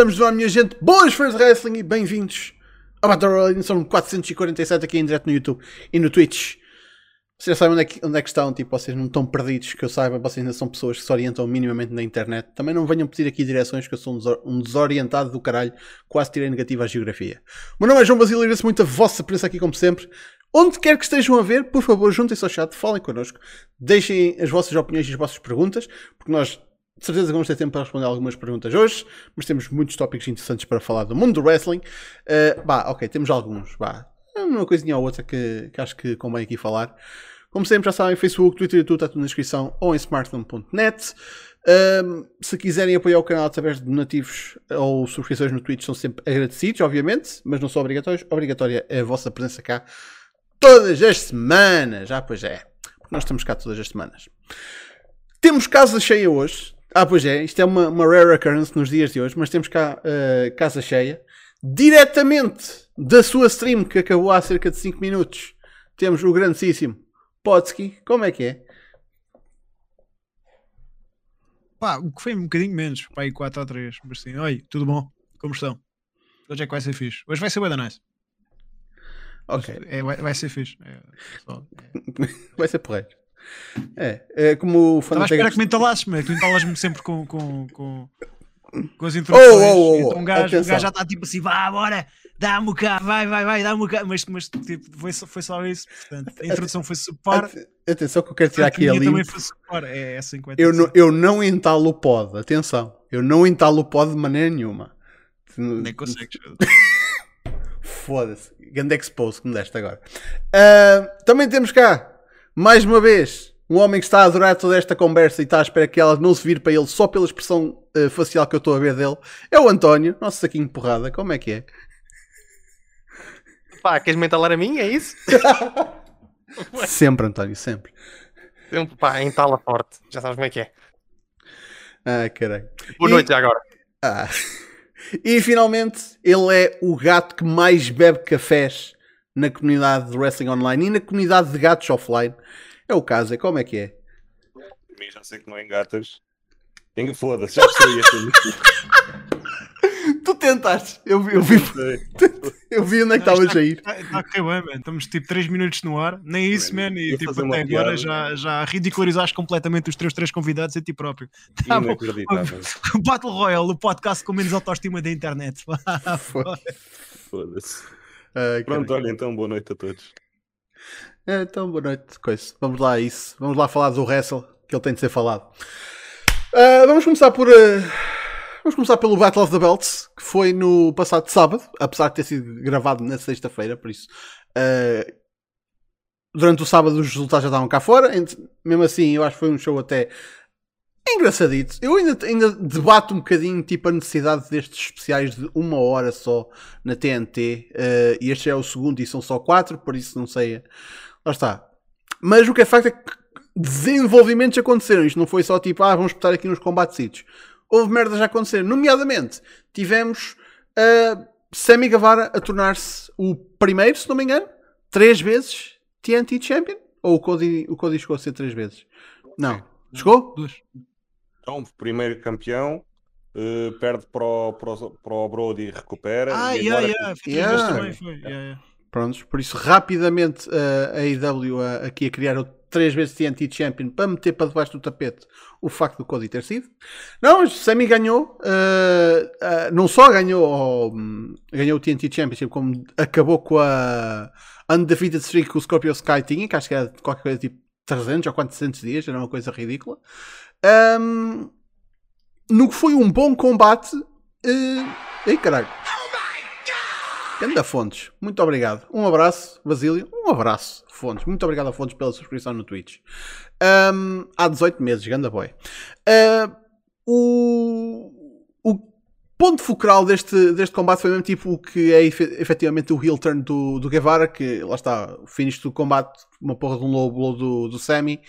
Estamos ar, minha gente. Boas fãs de wrestling e bem-vindos a Battle Royale. São 447 aqui em direto no YouTube e no Twitch. Vocês sabem onde é, que, onde é que estão, tipo, vocês não estão perdidos, que eu saiba, vocês ainda são pessoas que se orientam minimamente na internet. Também não venham pedir aqui direções, que eu sou um desorientado do caralho, quase tirei negativa à geografia. O meu nome é João Basílio agradeço muito a vossa presença aqui, como sempre. Onde quer que estejam a ver, por favor, juntem-se ao chat, falem connosco, deixem as vossas opiniões e as vossas perguntas, porque nós de certeza que vamos ter tempo para responder algumas perguntas hoje, mas temos muitos tópicos interessantes para falar do mundo do wrestling. Uh, bah, ok, temos alguns. Bah, uma coisinha ou outra que, que acho que convém aqui falar. Como sempre, já sabem, Facebook, Twitter e tudo está tudo na descrição ou em smartphone.net. Um, se quiserem apoiar o canal através de donativos ou subscrições no Twitch, são sempre agradecidos, obviamente, mas não são obrigatórios. Obrigatória é a vossa presença cá todas as semanas. Ah, pois é, porque nós estamos cá todas as semanas. Temos casa cheia hoje. Ah, pois é, isto é uma, uma rare occurrence nos dias de hoje, mas temos cá uh, casa cheia. Diretamente da sua stream, que acabou há cerca de 5 minutos, temos o grandíssimo Potsky. Como é que é? Pá, o que foi um bocadinho menos, pá, aí 4 a 3. Mas sim, oi, tudo bom? Como estão? Hoje é que vai ser fixe. Hoje vai ser bem nice. Ok. É, vai, vai, ser fixe. É, só, é. vai ser porreiro. É, é como o Estava a esperar que me entalasses, mas tu entalas-me sempre com, com, com, com as introduções. Oh, oh, oh, então um gajo, um gajo já está tipo assim, vá, bora, dá-me cá, vai, vai, vai, dá-me cá. Mas, mas tipo, foi, só, foi só isso. Portanto, a introdução foi super. Atenção que eu quero tirar aqui a também foi super. É, é 50, eu, não, eu não entalo o pod, atenção. Eu não entalo o pod de maneira nenhuma. Nem consegues. Foda-se. Grande expose que me deste agora. Uh, também temos cá mais uma vez, um homem que está a adorar toda esta conversa e está à espera que ela não se vire para ele só pela expressão uh, facial que eu estou a ver dele, é o António, nosso saquinho de porrada. Como é que é? Pá, queres mentalar a mim? É isso? sempre, António, sempre. Sempre, pá, entala forte. Já sabes como é que é. Ah, caralho. Boa e... noite agora. Ah. E finalmente, ele é o gato que mais bebe cafés na comunidade de wrestling online e na comunidade de gatos offline. É o caso, é como é que é? Mim já sei que não é gatas. Tenho foda-se, já sei assim. Tu tentaste, eu vi, eu vi, eu vi onde é que estavas a ir. Está, a correr bem, man. Estamos tipo 3 minutos no ar, nem isso, man. E tipo, até agora já, já ridicularizas completamente os teus três convidados e ti próprio. Tá o Battle Royale, o podcast com menos autoestima da internet. Foda-se. Uh, Pronto, olha, então boa noite a todos. É, então, boa noite, coisa. Vamos lá a isso. Vamos lá falar do wrestle, que ele tem de ser falado. Uh, vamos começar por. Uh, vamos começar pelo Battle of the Belts, que foi no passado sábado, apesar de ter sido gravado na sexta-feira, por isso. Uh, durante o sábado os resultados já estavam cá fora. Mesmo assim, eu acho que foi um show até é engraçadito. Eu ainda, ainda debato um bocadinho tipo a necessidade destes especiais de uma hora só na TNT. Uh, eh, e este é o segundo e são só quatro, por isso não sei. Lá está. Mas o que é facto é que desenvolvimentos aconteceram. Isto não foi só tipo, ah, vamos espetar aqui nos combates. Houve merdas a acontecer. Nomeadamente, tivemos uh, Sammy Guevara a tornar-se o primeiro, se não me engano, três vezes TNT Champion. Ou o Cody, o Cody chegou a ser três vezes? Não. Chegou? Duas. Então, primeiro campeão, uh, perde para o, para, o, para o Brody e recupera. Ah, e yeah, yeah. yeah. também foi. Yeah. Yeah, Prontos, por isso rapidamente uh, a AEW uh, aqui a criar o três vezes TNT Champion para meter para debaixo do tapete o facto do Cody ter sido. Não, mas Sammy ganhou, uh, não só ganhou, um, ganhou o TNT Championship, como acabou com a undefeated streak que o Scorpio Sky tinha, que acho que era qualquer coisa tipo 300 ou 400 dias, era uma coisa ridícula. Um, no que foi um bom combate. Uh, ei caralho. Anda Fontes, muito obrigado. Um abraço, Basílio. Um abraço, Fontes. Muito obrigado a Fontes pela subscrição no Twitch. Um, há 18 meses, ganda boy. Uh, o, o ponto focal deste, deste combate foi mesmo tipo o que é efetivamente o heel turn do, do Guevara, que lá está, o finish do combate, uma porra de um low blow do, do Sammy,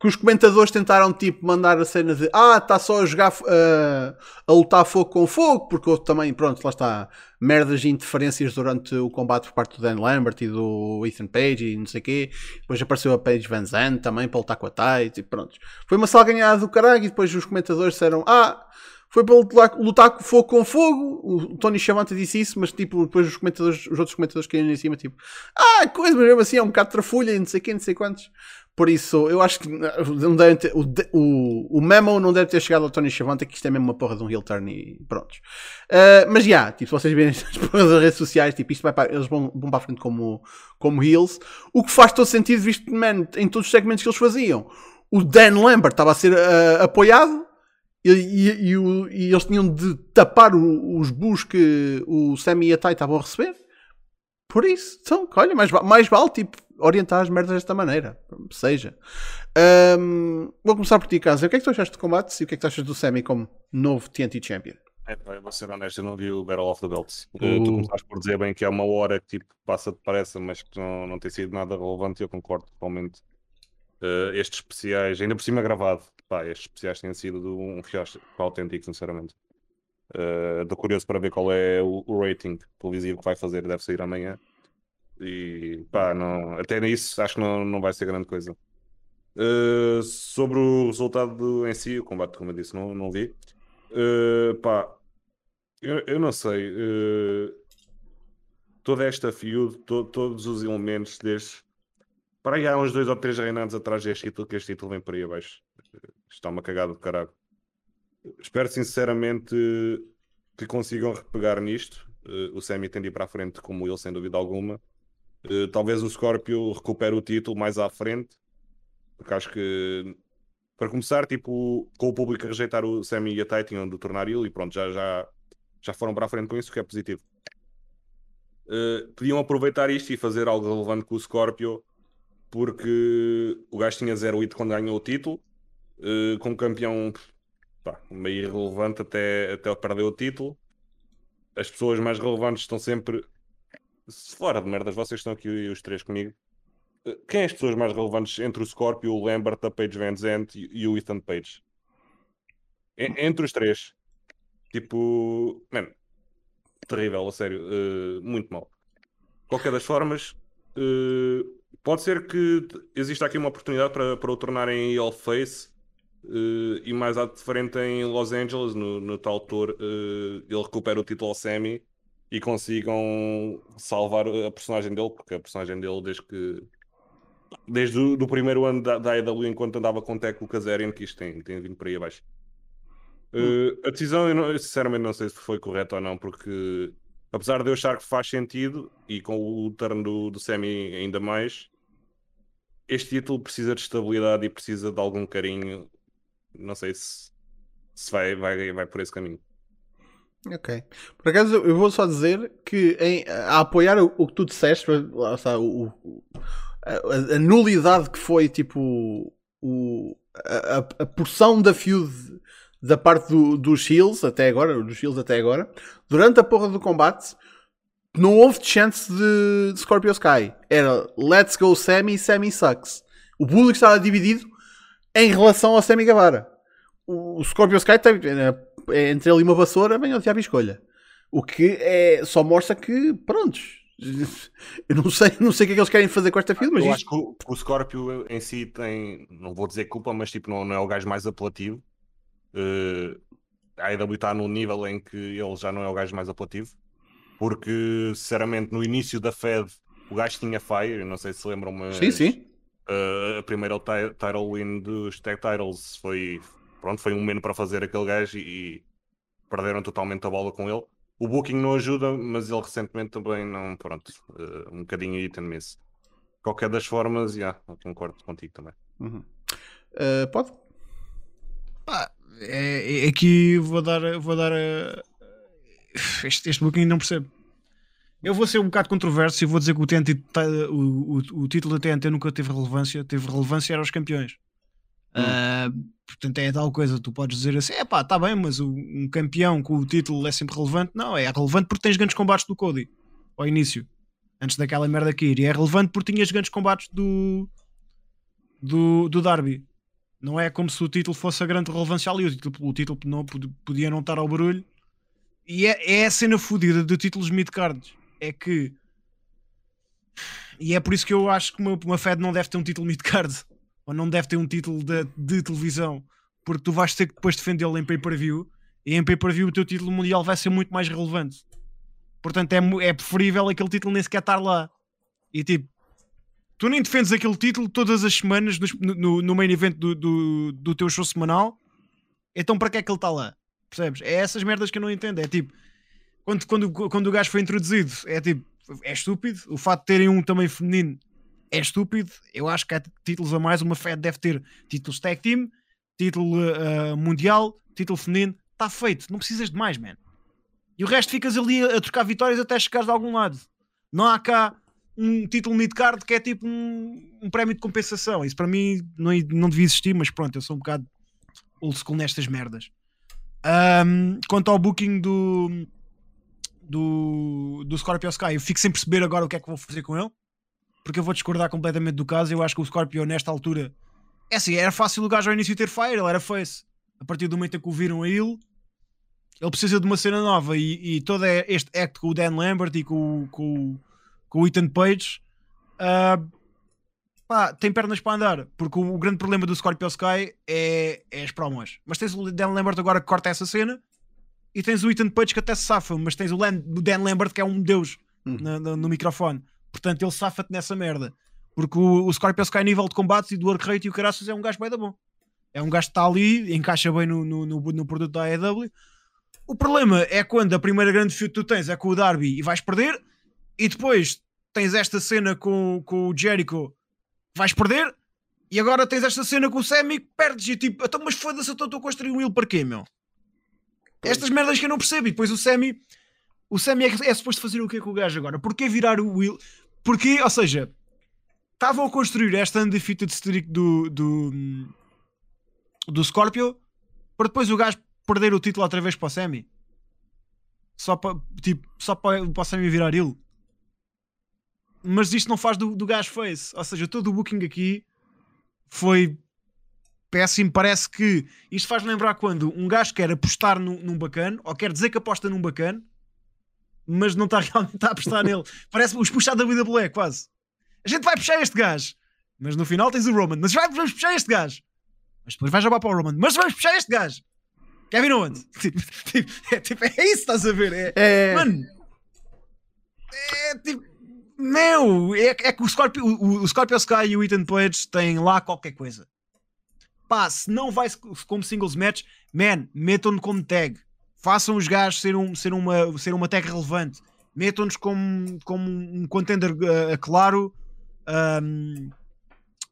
que os comentadores tentaram tipo mandar a cena de ah, está só a jogar uh, a lutar fogo com fogo, porque houve também, pronto, lá está, merdas de interferências durante o combate por parte do Dan Lambert e do Ethan Page e não sei o quê. Depois apareceu a Page Van Zandt também para lutar com a Tight e pronto. Foi uma salganhada do caralho e depois os comentadores disseram ah, foi para lutar, lutar fogo com fogo. O Tony Chamanta disse isso, mas tipo, depois os, comentadores, os outros comentadores caíram em cima, tipo, ah, coisa, mas mesmo assim é um bocado trafulha, não sei quem, não sei quantos. Por isso, eu acho que não deve ter, o, o, o memo não deve ter chegado ao Tony Chavanta, que isto é mesmo uma porra de um heel turn e prontos. Uh, mas já, yeah, tipo, se vocês verem as porras das redes sociais, tipo, isto vai para, eles vão, vão para a frente como, como heels, o que faz todo sentido, visto man, em todos os segmentos que eles faziam. O Dan Lambert estava a ser uh, apoiado e, e, e, o, e, eles tinham de tapar o, os bus que o Sammy e a Tai estavam a receber. Por isso, então, olha, mais, mais vale tipo, orientar as merdas desta maneira. Seja. Um, vou começar por ti, Casa. O que é que tu achaste do combate e o que é que tu achas do Sammy como novo TNT Champion? É, vou ser honesto, eu não vi o Battle of the Belts. Uh. Tu começaste por dizer bem que é uma hora que tipo, passa depressa, mas que não, não tem sido nada relevante e eu concordo totalmente. Uh, estes especiais, ainda por cima gravado, pá, estes especiais têm sido um fiasco autêntico, sinceramente. Estou uh, curioso para ver qual é o, o rating televisivo que vai fazer, deve sair amanhã. E pá, não, até nisso acho que não, não vai ser grande coisa. Uh, sobre o resultado do, em si, o combate, como eu disse, não, não vi. Uh, pá, eu, eu não sei. Uh, toda esta feud, to, todos os elementos desde. Para aí há uns dois ou três reinados atrás deste título, que este título vem por aí abaixo. Está uma cagada de caralho. Espero sinceramente que consigam repegar nisto. o Sammy tem de ir para a frente, como ele, sem dúvida alguma. Uh, talvez o Scorpio recupere o título mais à frente, porque acho que para começar, tipo, com o público a rejeitar o Sammy e a Tai tinham de tornar ele e pronto, já, já, já foram para a frente com isso, que é positivo. Uh, podiam aproveitar isto e fazer algo relevante com o Scorpio, porque o gajo tinha 0-8 quando ganhou o título, uh, como campeão pá, meio irrelevante até, até perder o título. As pessoas mais relevantes estão sempre fora de merdas, vocês estão aqui os três comigo. Eh, quem é as pessoas mais relevantes entre o Scorpio, o Lambert, a Paige Van Zandt e o Ethan Page? entre os três. Tipo, mano, terrível, a sério, uh, muito mal. Qualquer das formas, uh, pode ser que exista aqui uma oportunidade para, para o tornarem all face uh, e mais à frente em Los Angeles, no, no tal tour, ele recupera o título ao semi e consigam salvar a personagem dele, porque a personagem dele, desde que. Desde o do primeiro ano da, da AEW, enquanto andava com o Teco Kazarian, que isto tem, tem vindo por aí abaixo. Uh, a decisão, eu, não, eu, sinceramente não sei se foi correta ou não, porque apesar de eu achar que faz sentido, e com o turno do, do Semi ainda mais, este título precisa de estabilidade e precisa de algum carinho. Não sei se, se vai, vai, vai por esse caminho. Ok. Por acaso eu vou só dizer que em, a apoiar o, o que tu disseste, lá está, o, o a, a, nulidade que foi tipo o, a, a porção da feud da parte do, dos Shields até agora, dos Shields até agora, durante a porra do combate, não houve chance de, de Scorpio Sky. Era Let's Go Sammy, Sammy Sucks. O público estava dividido em relação ao Sammy Guevara. O, o Scorpio Sky tem, é entre ele e uma vassoura, vem o diabo e escolha. O que é, só mostra que, prontos, eu não sei, não sei o que é que eles querem fazer com esta filme. Mas eu isto... acho que o, o Scorpio em si tem, não vou dizer culpa, mas tipo, não, não é o gajo mais apelativo. Uh, a AEW está num nível em que ele já não é o gajo mais apelativo. Porque, sinceramente, no início da Fed, o gajo tinha Fire, não sei se lembram, mas. Sim, sim. Uh, a primeira title win dos Tag Titles foi, pronto, foi um momento para fazer aquele gajo e, e, perderam totalmente a bola com ele. O booking não ajuda, mas ele recentemente também não, pronto, uh, um bocadinho and miss. Qualquer das formas, já, yeah, concordo contigo também. Uhum. Uh, pode? Pá, é, é, aqui vou dar, vou dar uh, este, este booking não percebo. Eu vou ser um bocado controverso e vou dizer que o, TNT, o, o, o título da TNT nunca teve relevância, teve relevância era os campeões. Uh, portanto, é tal coisa, tu podes dizer assim: é pá, tá bem, mas o, um campeão com o título é sempre relevante. Não, é relevante porque tens grandes combates do Cody ao início, antes daquela merda cair. E é relevante porque tinhas grandes combates do, do, do Darby. Não é como se o título fosse a grande relevância ali. O título, o título não, podia não estar ao barulho. E é, é a cena fodida de títulos mid-cards. É que. E é por isso que eu acho que uma, uma Fed não deve ter um título mid-card ou não deve ter um título de, de televisão, porque tu vais ter que depois defendê-lo em pay-per-view E em pay-per-view o teu título mundial vai ser muito mais relevante. Portanto, é, é preferível aquele título nem sequer estar lá. E tipo, tu nem defendes aquele título todas as semanas no, no, no main event do, do, do teu show semanal. Então para que é que ele está lá? Percebes? É essas merdas que eu não entendo. É tipo, quando, quando, quando o gajo foi introduzido, é tipo, é estúpido. O fato de terem um também feminino é estúpido. Eu acho que há títulos a mais. Uma Fed deve ter títulos tag team, título uh, mundial, título feminino. Está feito. Não precisas de mais, man. E o resto ficas ali a, trocar vitórias até chegares de algum lado. Não há cá um título mid-card que é tipo um, um, prémio de compensação. Isso para mim não, não devia existir, mas pronto, eu sou um bocado old school nestas merdas. Um, quanto ao booking do, do, do Scorpio Sky, eu fico sem perceber agora o que é que vou fazer com ele, porque eu vou discordar completamente do caso. Eu acho que o Scorpio, nesta altura, é assim, era fácil o gajo ao início ter Fire, ele era face. A partir do momento em que o viram a ele, ele precisa de uma cena nova e, e todo este act com o Dan Lambert e com, com, com o Ethan Page uh, pá, tem pernas para andar, porque o, o, grande problema do Scorpio Sky é, é as promos. Mas tens o Dan Lambert agora que corta essa cena e tens o Ethan Page que até se safa, mas tens o, Lam, o Dan Lambert que é um deus hum. no, no, no, microfone. Portanto, ele safa-te nessa merda. Porque o, o Scorpio Sky, nível de combates e do work rate e o caraças, é um gajo bem da bom. É um gajo que está ali, encaixa bem no, no, no, no produto da AEW. O problema é quando a primeira grande feud que tu tens é com o Darby e vais perder, e depois tens esta cena com, com o Jericho, vais perder, e agora tens esta cena com o Sammy que perdes. E tipo, então, mas foda-se, eu estou a construir um Will para quê, meu? Estas merdas que eu não percebo. E depois o Sammy, o Sammy é, é suposto fazer o que com o gajo agora? Porquê virar o Will? Porquê, ou seja, estavam a construir esta undefeated streak do, do, do Scorpio para depois o gajo perder o título outra vez para o Sammy? Só para, tipo, só para, para o Sammy virar ele? Mas isto não faz do, do gajo face. Ou seja, todo o booking aqui foi péssimo. Parece que isto faz lembrar quando um gajo quer apostar num, num bacana ou quer dizer que aposta num bacana, mas não está realmente a apostar nele. Parece os puxar da é quase. A gente vai puxar este gajo, mas no final tens o Roman. Mas vamos puxar este gajo, mas depois vais jogar para o Roman. Mas vamos puxar este gajo. Kevin Owens. Tipo, tipo, é, tipo, é isso, estás a ver? É, é... Mano, é tipo, meu, é, é que o Scorpio, o, o Scorpio Sky e o Ethan Page têm lá qualquer coisa. Pá, se não vai como singles match, man, metam-no como tag. Façam os gajos ser, um, ser, uma, ser uma tag relevante. Metam-nos como, como um contender uh, claro. Um,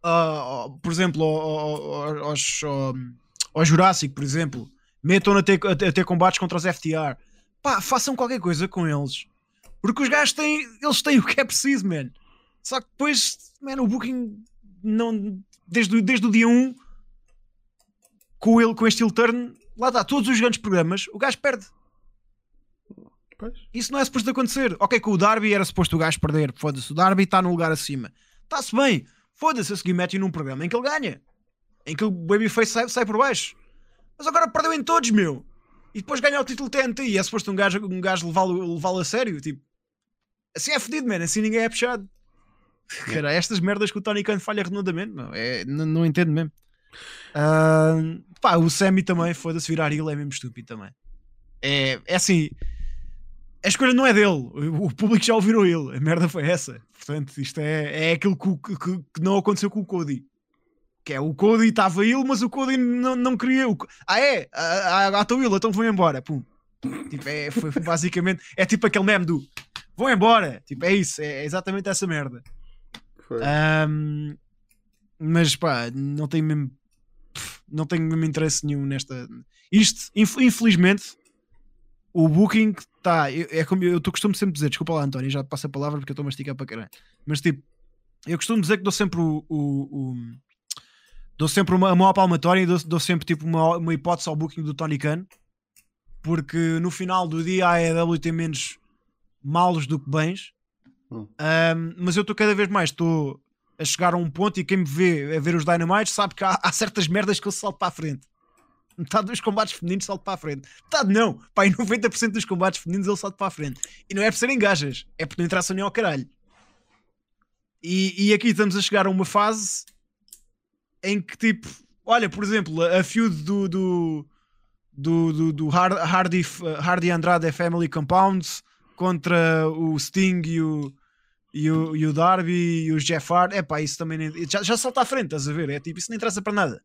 uh, por exemplo, aos, aos, aos Jurassic, por exemplo metam a ter, a ter combates contra os FTR. Pá, façam qualquer coisa com eles. Porque os gajos têm, eles têm o que é preciso, man. Só que depois, man, o booking não, desde, desde o dia 1 com, ele, com este turn, lá está, todos os grandes programas, o gajo perde. Pois. Isso não é suposto acontecer. Ok, com o Darby era suposto o gajo perder. Foda-se, o Darby está no lugar acima. Está-se bem. Foda-se a seguir mete num programa em que ele ganha. Em que o Babyface sai, sai por baixo. Mas agora perdeu em todos, meu. E depois ganha o título TNT e é suposto um gajo, um gajo levá-lo levá a sério. Tipo, assim é fedido, mano. Assim ninguém é puxado. Cara, estas merdas que o Tony Khan falha redondamente, não, é, não, não entendo mesmo. Uh, pá, o Sammy também, foda-se, virar ele é mesmo estúpido também. É, é assim, a escolha não é dele, o público já ouviu ele, a merda foi essa. Portanto, isto é, é aquilo que, que, que não aconteceu com o Cody. Que é o Cody estava ele, mas o Cody não, não queria. O... Ah, é? Ah, ah, estou ele, então vou embora. Pum. Tipo, é, foi basicamente. É tipo aquele meme do vou embora. Tipo, é isso, é exatamente essa merda. Um, mas pá, não tenho mesmo. Não tenho mesmo interesse nenhum nesta. Isto, infelizmente, o booking está. É como eu, eu costumo sempre dizer, desculpa lá, António, já te passo a palavra porque eu estou a masticar para caralho. Mas tipo, eu costumo dizer que dou sempre o, o, o dou sempre uma, uma palmatória e dou, dou, sempre tipo uma, uma hipótese ao booking do Tony Khan porque no final do dia a AEW tem menos malos do que bens hum. um, mas eu estou cada vez mais estou a chegar a um ponto e quem me vê a ver os Dynamites sabe que há, há certas merdas que eu salto para a frente. Metade dos combates femininos salto para a frente. Metade não, pá, em 90% dos combates femininos ele salta para a frente. E não é por serem gajas, é por não entrar nem ao caralho. E, e aqui estamos a chegar a uma fase em que tipo, olha, por exemplo, a feud do, do, do, do, do Hardy, Hardy Andrade Family Compounds contra o Sting e o, e o, e o Darby e o Jeff Hardy. É pá, isso também nem, já, já salta à frente, estás a ver? É tipo, isso não interessa para nada.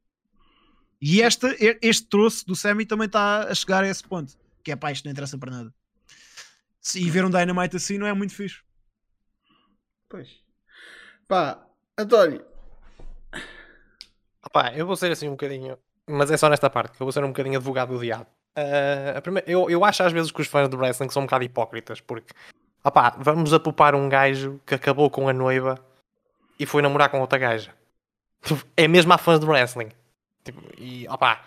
E este, este troço do Sammy também está a chegar a esse ponto. Que é pá, isto não interessa para nada. E ver um Dynamite assim não é muito fixe. Pois. Pá, António. Pá, eu vou ser assim um bocadinho. Mas é só nesta parte que eu vou ser um bocadinho advogado do diabo. Uh, primeira, eu, eu acho às vezes que os fãs do wrestling são um bocado hipócritas porque opá, vamos apupar um gajo que acabou com a noiva e foi namorar com outra gaja. É mesmo a fãs do wrestling. Tipo, e opá,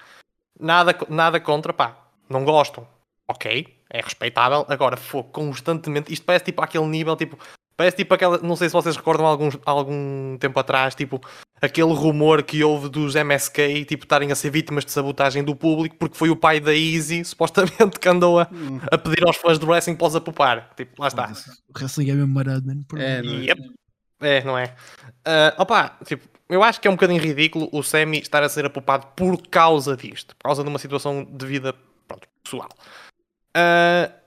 nada, nada contra, pá, não gostam. Ok, é respeitável. Agora, for constantemente, isto parece tipo aquele nível, tipo, parece tipo aquela, não sei se vocês recordam algum, algum tempo atrás, tipo, aquele rumor que houve dos MSK, tipo, estarem a ser vítimas de sabotagem do público, porque foi o pai da Easy, supostamente, que andou a, a pedir aos fãs do wrestling para os apupar. Tipo, lá está. O wrestling é mesmo marado, mano. É, não é? é, não é? Uh, opa, tipo, eu acho que é um bocadinho ridículo o Semi estar a ser apupado por causa disto, por causa de uma situação de vida pronto, pessoal. Uh,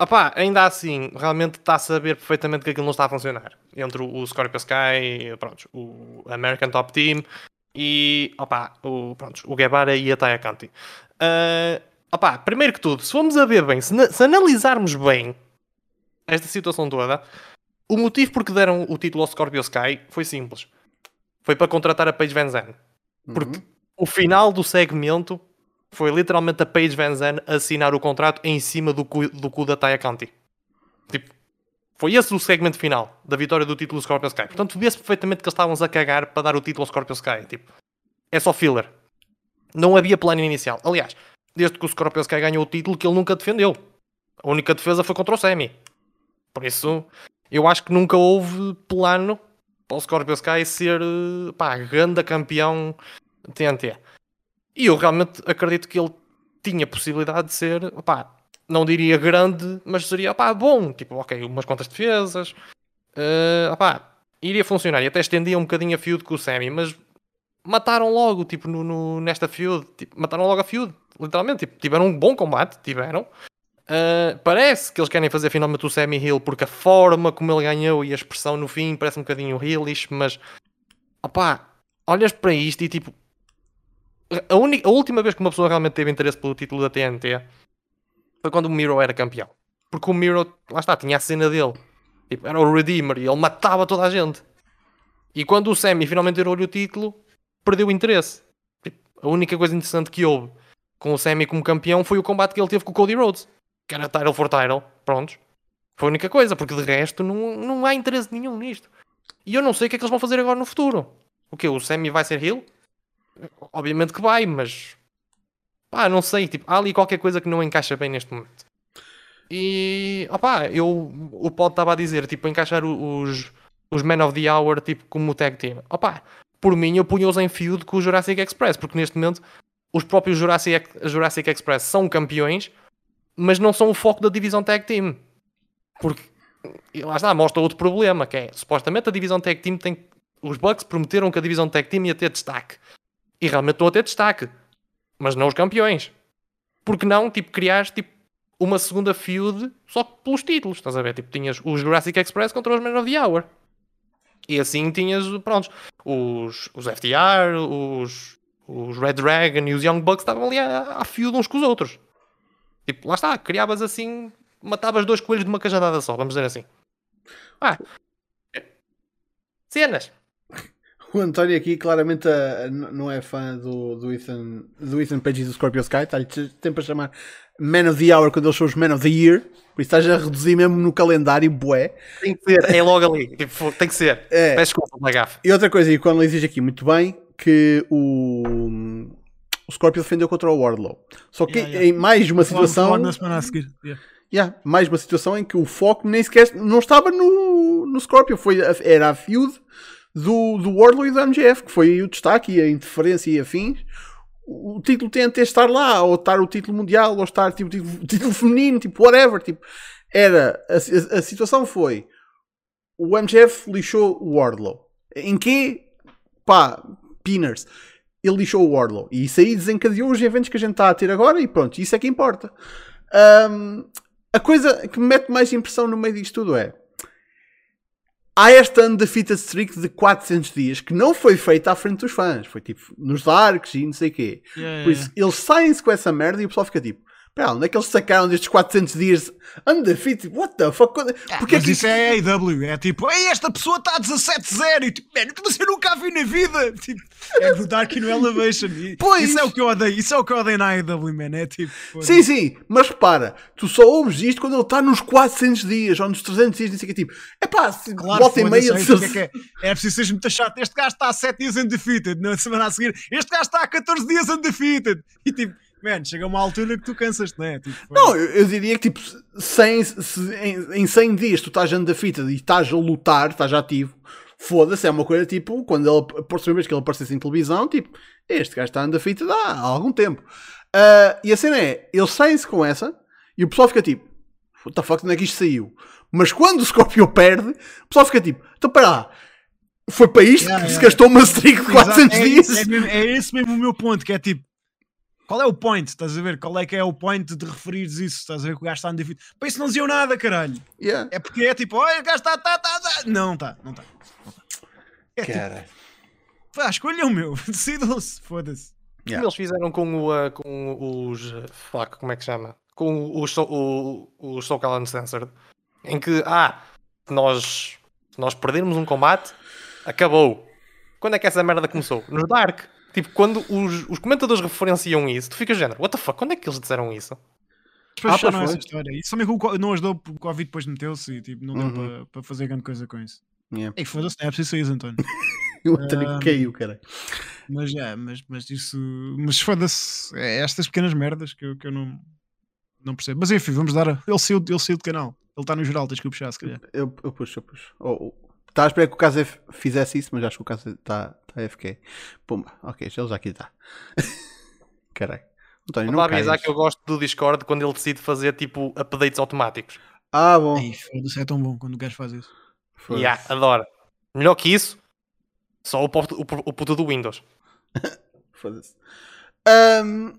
opá, ainda assim, realmente está a saber perfeitamente que aquilo não está a funcionar. Entre o Scorpio Sky, pronto, o American Top Team e opá, o, pronto, o Guevara e a Taya Conti. Uh, opá, primeiro que tudo, se formos a ver bem, se, se analisarmos bem esta situação toda, o motivo por que deram o título ao Scorpio Sky foi simples foi para contratar a Paige Van Zandt. Porque uhum. o final do segmento foi literalmente a Paige Van Zandt assinar o contrato em cima do cu, do cu da Taya County. Tipo, foi esse o segmento final da vitória do título Scorpio Sky. Portanto, vê-se perfeitamente que eles estavam a cagar para dar o título ao Scorpio Sky. Tipo, é só filler. Não havia plano inicial. Aliás, desde que o Scorpio Sky ganhou o título, que ele nunca defendeu. A única defesa foi contra o Semi. Por isso, eu acho que nunca houve plano para o Scorpio Sky ser pá, grande campeão TNT. E eu realmente acredito que ele tinha possibilidade de ser, pá, não diria grande, mas seria pá, bom. Tipo, ok, umas quantas defesas, uh, pá, iria funcionar. E até estendia um bocadinho a feud com o Sammy, mas mataram logo, tipo, no, no nesta feud, tipo, mataram logo a feud, literalmente. Tipo, tiveram um bom combate, tiveram. Uh, parece que eles querem fazer finalmente o Semi Hill porque a forma como ele ganhou e a expressão no fim parece um bocadinho heelish, mas opá, olhas para isto e tipo a, única, a última vez que uma pessoa realmente teve interesse pelo título da TNT foi quando o Miro era campeão. Porque o Miro, lá está, tinha a cena dele. Tipo, era o Redeemer e ele matava toda a gente. E quando o Semi finalmente tirou-lhe o título, perdeu o interesse. Tipo, a única coisa interessante que houve com o Semi como campeão foi o combate que ele teve com o Cody Rhodes que era title for title, prontos. Foi a única coisa, porque de resto não, não há interesse nenhum nisto. E eu não sei o que é que eles vão fazer agora no futuro. O que? O Sammy vai ser heel? Obviamente que vai, mas pá, não sei, tipo, há ali qualquer coisa que não encaixa bem neste momento. E opá, eu o Pod estava a dizer, tipo, encaixar os, os Men of the Hour tipo como tag team. Opá, por mim eu punha-os em feud com o Jurassic Express, porque neste momento os próprios Jurassic, Jurassic Express são campeões, mas não são o foco da divisão tag team. Porque lá está, mostra outro problema, que é supostamente a divisão tag team tem. Os Bucks prometeram que a divisão tag team ia ter destaque. E realmente estão a ter destaque. Mas não os campeões. Porque não, tipo, criares tipo, uma segunda feud só pelos títulos, estás a ver? Tipo, tinhas os Jurassic Express contra os Men of the Hour. E assim tinhas, prontos, os, os FTR, os, os Red Dragon e os Young Bucks estavam ali a, a feud uns com os outros. Tipo, lá está, criavas assim, matavas dois coelhos de uma cajadada só, vamos dizer assim. Ah, cenas. O António aqui claramente não é fã do, do, Ethan, do Ethan Page e do Scorpio Sky, está-lhe sempre a chamar Man of the Hour quando eles são os Man of the Year, por isso estás a reduzir mesmo no calendário, bué. Tem que ser, é logo ali, tipo, tem que ser. É. Peço desculpa, gafe. E outra coisa, e quando ele diz aqui muito bem, que o o Scorpio defendeu contra o Wardlow. Só que yeah, yeah. em mais uma situação. Na semana a seguir. Yeah. Yeah, mais uma situação em que o foco nem sequer não estava no, no Scorpio, foi, era a feud do, do Wardlow e do MJF, que foi o destaque e a interferência e afins. O, título TNT estar lá, ou estar o título mundial, ou estar tipo, título, título feminino, tipo whatever. Tipo, era a, a, a situação foi o MJF lixou o Wardlow. Em que? Pá, pinners ele lixou o Warlow. E isso aí desencadeou os eventos que a gente está a ter agora e pronto, isso é que importa. Um, a coisa que me mete mais impressão no meio disto tudo é há esta undefeated streak de 400 dias que não foi feita à frente dos fãs. Foi tipo nos darks e não sei o quê. Yeah, Por isso, yeah. eles saem-se com essa merda e o pessoal fica tipo. Pera, onde é que eles sacaram destes 400 dias undefeated? What the fuck? Ah, Porque mas que... isso é AEW, é tipo, Ei, esta pessoa está a 17-0 e tipo, man, mas eu nunca a vi na vida. Tipo, é no Dark e no Elevation. E pois. Isso é o que eu odeio, isso é o que eu odeio na AEW, man. É tipo. Sim, sim, mas repara, tu só ouves isto quando ele está nos 400 dias ou nos 300 dias, não sei o que tipo, é pá, claro, volta e meia. De... É, é, é preciso ser muito chato. Este gajo está a 7 dias undefeated, na semana a seguir, este gajo está a 14 dias undefeated. E tipo. Man, chega uma altura que tu cansas-te, não é? Tipo, não, eu, eu, diria que tipo, 100, se, em, em 100 dias tu estás da fita e estás a lutar, estás ativo, foda-se, é uma coisa tipo, quando ele, por vez que ele aparecesse em televisão, tipo, este gajo está da fita há algum tempo. Uh, e a cena é, eles saem-se com essa e o pessoal fica tipo, what the fuck, onde é que isto saiu? Mas quando o Scorpio perde, o pessoal fica tipo, então para lá, foi para isto yeah, que yeah. se gastou uma streak de 400 é, dias? É, é, é, esse mesmo o meu ponto, que é tipo, qual é o point? Estás a ver? Qual é que é o point de referires isso? Estás a ver que o gajo está undefeated? Para isso não diziam nada, caralho. Yeah. É porque é tipo, olha, o gajo está, está, está, está. Não está, não está. É Cara. Tipo, pá, escolham meu, decidam-se, foda-se. Yeah. Eles fizeram com, o, uh, com os. Uh, fuck, como é que chama? Com os, o, os So Uncensored. Em que, ah, nós, nós perdermos um combate, acabou. Quando é que essa merda começou? No Dark. Tipo, quando os, os comentadores referenciam isso, tu ficas género, what the fuck, quando é que eles disseram isso? Depois ah, não essa história. Isso também não ajudou porque o Covid depois meteu-se e tipo, não deu uhum. para pa fazer grande coisa com isso. Yeah. Ei, foda-se, não é preciso sair, António. o António um, caiu, cara. Mas é, mas, mas isso. Mas foda-se, é estas pequenas merdas que eu, que eu não, não percebo. Mas enfim, vamos dar. A... Ele saiu, ele saiu do canal. Ele está no geral, tens que o puxar, se calhar. Eu, eu puxo, eu puxo. Oh, oh. Estava a esperar que o caso fizesse isso, mas acho que o caso está tá FK. Pumba, ok, ele já aqui está. Caralho. António, não avisar que eu gosto do Discord quando ele decide fazer tipo updates automáticos. Ah, bom. Isso é tão bom quando o gajo faz isso. Yeah, adoro. Melhor que isso, só o, o, o puto do Windows. Foda-se. Um,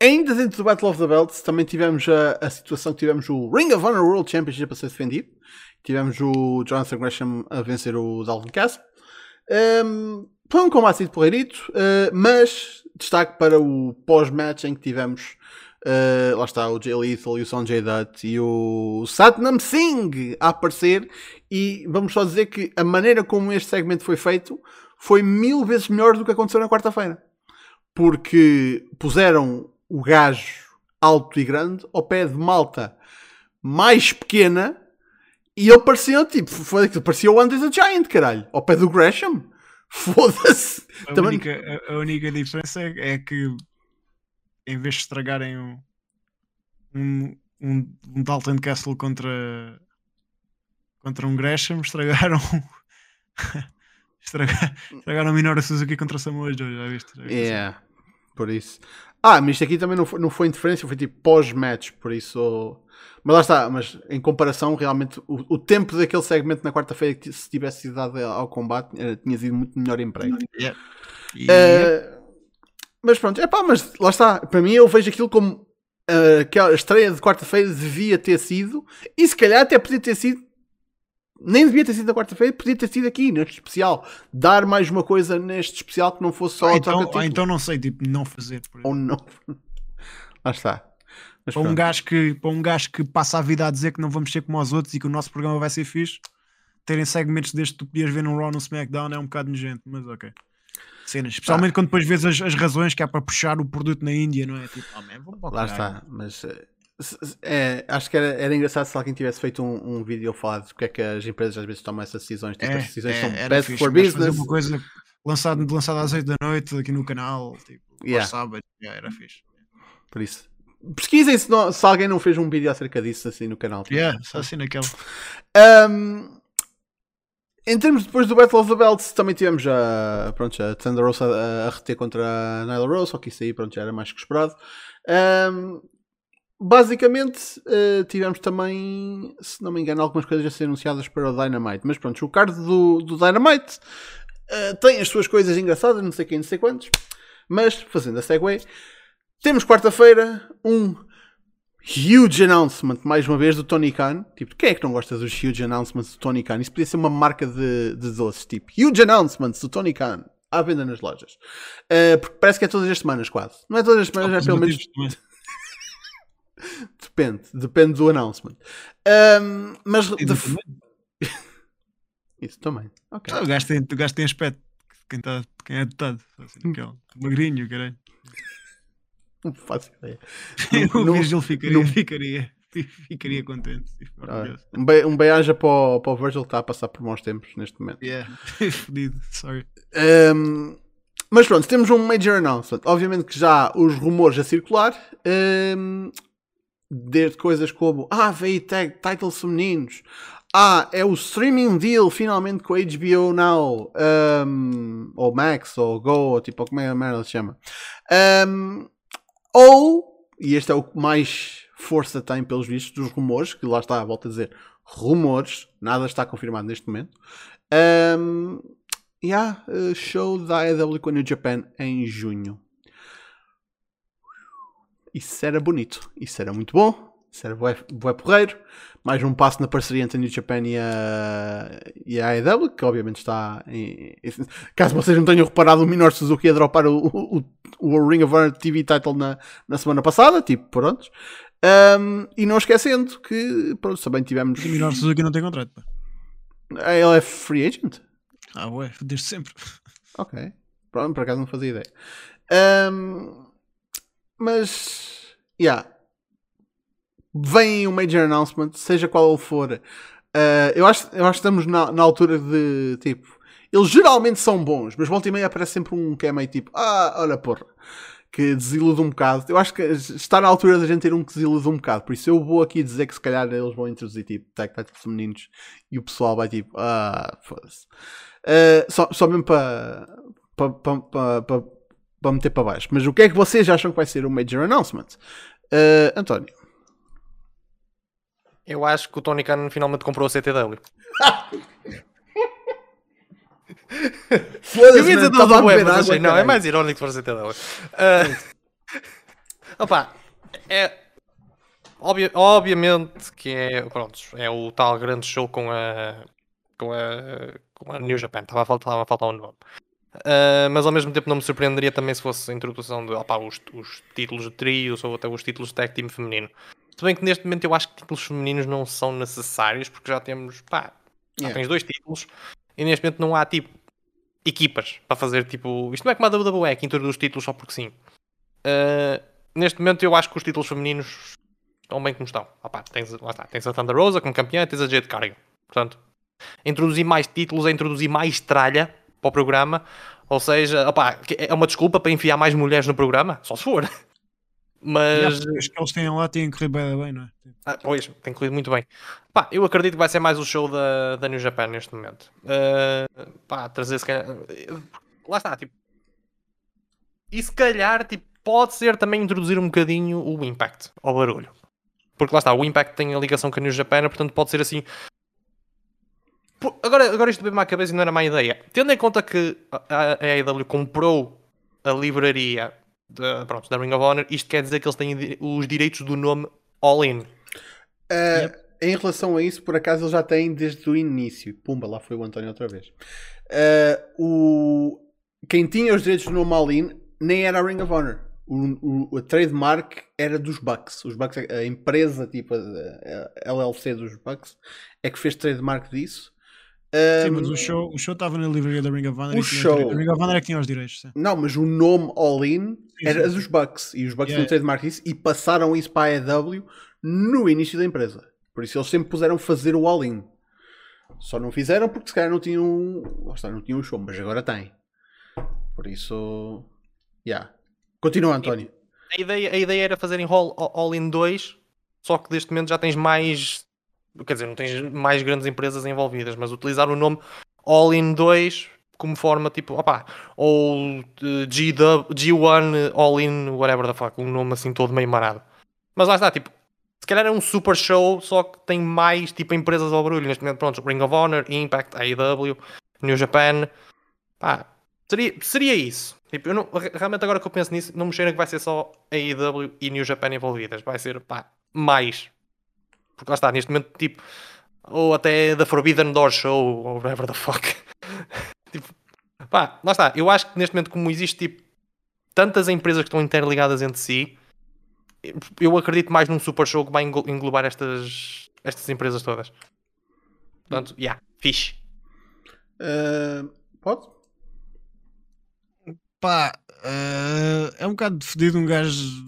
ainda dentro do Battle of the Belts, também tivemos a, a situação que tivemos o Ring of Honor World Championship a ser defendido. Tivemos o Jonathan Gresham a vencer o Dalvin Castle. Um, foi um combate de porreirito, uh, mas destaque para o pós-match em que tivemos uh, lá está o Jay Lethal e o Sonjay Dutt e o Satnam Singh a aparecer e vamos só dizer que a maneira como este segmento foi feito foi mil vezes melhor do que aconteceu na quarta-feira porque puseram o gajo alto e grande ao pé de malta mais pequena e ele parecia, tipo, foi parecia o Andre the Giant, caralho, ao pé do Gresham. Foda-se. A, Também... única, a, a, única diferença é, é, que em vez de estragarem um, um, um, um Dalton Castle contra contra um Gresham, estragaram estragaram, estragaram Minoru Suzuki contra Samoa Joe, já viste? Já viste yeah, por isso. Ah, mas isto aqui também não foi, não foi interferência, foi tipo pós-match, por isso mas lá está, mas em comparação, realmente, o, o tempo daquele segmento na quarta-feira, se tivesse sido dado ao combate, era, tinha sido muito melhor emprego. Yeah. Uh, mas pronto, é pá, mas lá está, para mim eu vejo aquilo como uh, que a estreia de quarta-feira devia ter sido, e se calhar até podia ter sido, nem devia ter sido na quarta-feira, podia ter sido aqui, neste especial. Dar mais uma coisa neste especial que não fosse só ah, então, ah, então não sei, tipo, não fazer. Ou não. Lá está. Mas para, um gajo que, para um gajo que passa a vida a dizer que não vamos ser como os outros e que o nosso programa vai ser fixe, terem segmentos deste que tu podias ver num Raw no SmackDown é um bocado nojento, mas ok. Cenas, especialmente quando depois vês as, as, razões que há para puxar o produto na Índia, não é? Tipo, oh, man, Lá está, mas eh, é, acho que era, era engraçado se alguém tivesse feito um, um vídeo a falar de porque é que as empresas às vezes tomam essas decisões. Tipo, é, as decisões é, são best fixe, for business. uma coisa lançada lançada às 8 da noite aqui no canal, tipo, yeah. sábado, yeah, era fixe. Por isso, Pesquisem se, não, se, alguém não fez um vídeo acerca disso assim no canal. Yeah, só assim naquele. Um, em termos depois do Battle of the Belts, também tivemos a, pronto, a Thunder Rose a, a reter contra a Nyla Rose, só que isso aí pronto, já era mais que esperado. Um, basicamente, uh, tivemos também, se não me engano, algumas coisas a ser anunciadas para o Dynamite. Mas pronto, o card do, do Dynamite uh, tem as suas coisas engraçadas, não sei quem, não sei quantos. Mas, fazendo a segue, temos quarta-feira um huge announcement, mais uma vez, do Tony Khan. Tipo, quem é que não gosta dos huge announcements do Tony Khan? Isso podia ser uma marca de, de doces, tipo, huge announcements do Tony Khan à venda nas lojas. Uh, porque parece que é todas as semanas, quase. Não é todas as semanas, é pelo menos. depende, depende do announcement. Um, mas. De... Isso também. Okay. Ah, o, gajo tem, o gajo tem aspecto. Quem, tá, quem é dotado. Assim, hum. magrinho, caralho. Não faço ideia. o Virgil ficaria, não... ficaria, ficaria contente. Ah, um, be um beijo para o, para o Virgil que está a passar por maus tempos neste momento. Yeah, fodido, sorry. Um, mas pronto, temos um major announcement. Obviamente que já os rumores a circular. Um, desde coisas como Ah, veio tag, titles femininos. Ah, é o streaming deal finalmente com a HBO Now. Um, ou Max, ou Go, ou tipo, como é a merda se chama. Um, ou, e este é o que mais força tem pelos vistos dos rumores, que lá está, volto a dizer, rumores, nada está confirmado neste momento. Um, yeah, uh, show da AEW com New Japan em junho. Isso era bonito, isso era muito bom, isso era bué, bué porreiro. Mais um passo na parceria entre a New Japan e a, e a AEW, que obviamente está em, Caso vocês não tenham reparado, o Minor Suzuki a dropar o, o, o Ring of Honor TV title na, na semana passada, tipo, pronto. Um, e não esquecendo que, pronto, também tivemos. O Minor Suzuki não tem contrato, pá. Ah, ele é free agent? Ah, ué, desde sempre. Ok. Pronto, por acaso não fazia ideia. Um, mas, yeah, vem um major announcement, seja qual for. Uh, eu, acho, eu acho que estamos na, na altura de tipo. Eles geralmente são bons, mas volta e meia aparece sempre um que é meio tipo, ah, olha porra, que desilude um bocado. Eu acho que está na altura da gente ter um que desilude um bocado. Por isso eu vou aqui dizer que se calhar eles vão introduzir tipo tag titles femininos e o pessoal vai tipo, ah, foda-se. Uh, só, só mesmo para para meter para baixo. Mas o que é que vocês acham que vai ser o major announcement? Uh, António. Eu acho que o Tony Khan finalmente comprou a CTW. Foda-se, web, mas achei, não, é mais irónico for a CTW. Uh, opa, é obvi obviamente que é, pronto, é o tal grande show com a com a, com a New Japan, estava a faltar, a faltar um nome. Uh, mas ao mesmo tempo não me surpreenderia também se fosse a introdução de opa, os, os, títulos de trios ou até os títulos de tag team feminino. Se bem que neste momento eu acho que títulos femininos não são necessários porque já temos, pá, já yeah. tens dois títulos e neste momento não há tipo equipas para fazer tipo. Isto não é como a WWE que introduz títulos só porque sim. Uh, neste momento eu acho que os títulos femininos estão bem como estão. Opa, tens, lá está, tens a Thunder Rosa como campeã, tens a Jade Cargill. Portanto, introduzir mais títulos é introduzir mais tralha para o programa. Ou seja, opa, é uma desculpa para enfiar mais mulheres no programa? Só se for. Mas. Os que eles têm lá têm corrido bem, bem, não é? Ah, pois, tem corrido muito bem. Pá, eu acredito que vai ser mais o show da, da New Japan neste momento. Uh, pá, trazer se calhar. Lá está, tipo. E se calhar, tipo, pode ser também introduzir um bocadinho o Impact ao barulho. Porque lá está, o Impact tem a ligação com a New Japan, portanto pode ser assim Agora, agora isto veio-me à cabeça e não era má ideia. Tendo em conta que a, AEW comprou a livraria de, pronto, da Ring of Honor, isto quer dizer que eles têm os direitos do nome All In. Uh, yep. Em relação a isso, por acaso eles já têm desde o início. Pumba, lá foi o António outra vez. Uh, o... Quem tinha os direitos do nome All In nem era a Ring of Honor. O, o, a trademark era dos Bucks. Os Bucks, a empresa, tipo a, a LLC dos Bucks, é que fez trademark disso. Sim, mas o show, o show estava na livraria da Ring of Honor. O show. A Ring of Honor é que tinha os direitos. Sim. Não, mas o nome All In sim, era sim, dos Bucks. E os Bucks yeah. não trademark isso e passaram isso para a AEW no início da empresa. Por isso eles sempre puseram fazer o All In. Só não fizeram porque se calhar não tinham. Lá não tinham o show, mas agora tem. Por isso. Yeah. Continua, António. A ideia, a ideia era fazerem All, all In 2, só que neste momento já tens mais quer dizer, não tens mais grandes empresas envolvidas, mas utilizar o nome All in 2 como forma tipo, opá, ou G G1 All in whatever the fuck, um nome assim todo meio marado. Mas lá está, tipo, se calhar é um super show, só que tem mais tipo empresas ao barulho. Neste momento, pronto, Ring of Honor, Impact, AEW, New Japan. Pá, seria, seria isso. Tipo, não, realmente agora que eu penso nisso, não me cheira que vai ser só AEW e New Japan envolvidas. Vai ser, pá, mais. Porque lá está, neste momento, tipo, ou até da Forbidden Door Show, ou whatever the fuck. pá, lá está. Eu acho que neste momento, como existe, tipo, tantas empresas que estão interligadas entre si, eu acredito mais num super show que vai englobar estas, estas empresas todas. Portanto, já, yeah, fixe. Uh, pode? Pá, uh, é um bocado fedido um gajo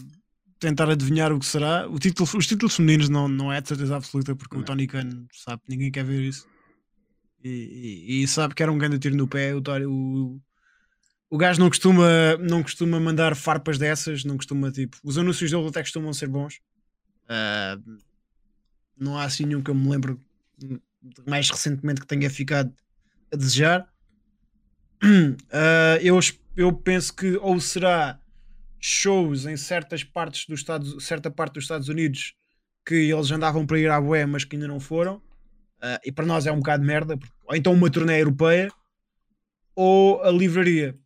tentar adivinhar o que será. O título, os títulos femininos não, não é de certeza absoluta, porque não. o Tony Khan sabe que ninguém quer ver isso. E, e, sabe que era um grande tiro no pé. O, o, o gajo não costuma, não costuma mandar farpas dessas, não costuma tipo. Os anúncios dele até costumam ser bons. Uh, não há assim nenhum que eu me lembro mais recentemente que tenha ficado a desejar. Uh, eu, eu penso que ou será shows em certas partes dos Estados, certa parte dos Estados Unidos que eles andavam para ir à bué, mas que ainda não foram. Uh, e para nós é um bocado de merda. Ou então uma turnê europeia ou a livraria.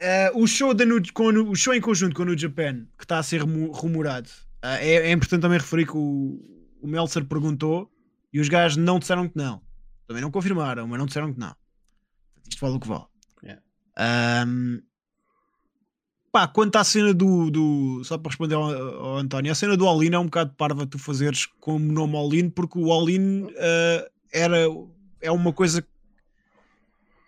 Uh, o, show da New, com o show em conjunto com o New Japan, que está a ser rumorado, uh, é, é, importante também referir que o, o Meltzer perguntou e os gajos não disseram que não. Também não confirmaram, mas não disseram que não. Isto vale o que vale. Yeah. Um, pá, quanto à cena do, do só para responder ao, ao, António, a cena do All-In é um bocado parva tu fazeres como nome All-In, porque o All-In uh, era, é uma coisa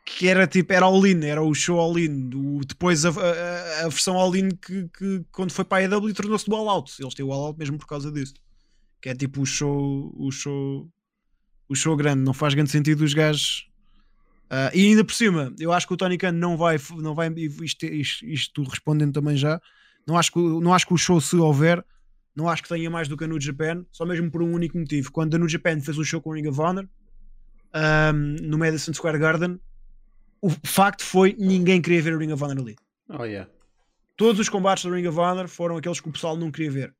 que era tipo, era all-in, era o show all-in. Depois a, a, a versão all-in que, que, quando foi para a EW tornou-se do all-out. Eles têm o all-out mesmo por causa disso. Que é tipo o show, o show, o show grande. Não faz grande sentido os gajos. Uh, e ainda por cima, eu acho que o Tony Khan não vai, não vai isto, isto, isto, respondendo também já. Não acho, que, não acho que o show, se houver, não acho que tenha mais do que a New Japan, só mesmo por um único motivo. Quando a New Japan fez o show com o Ring of Honor um, no Madison Square Garden, o facto foi ninguém queria ver o Ring of Honor ali. Oh, yeah. Todos os combates do Ring of Honor foram aqueles que o pessoal não queria ver.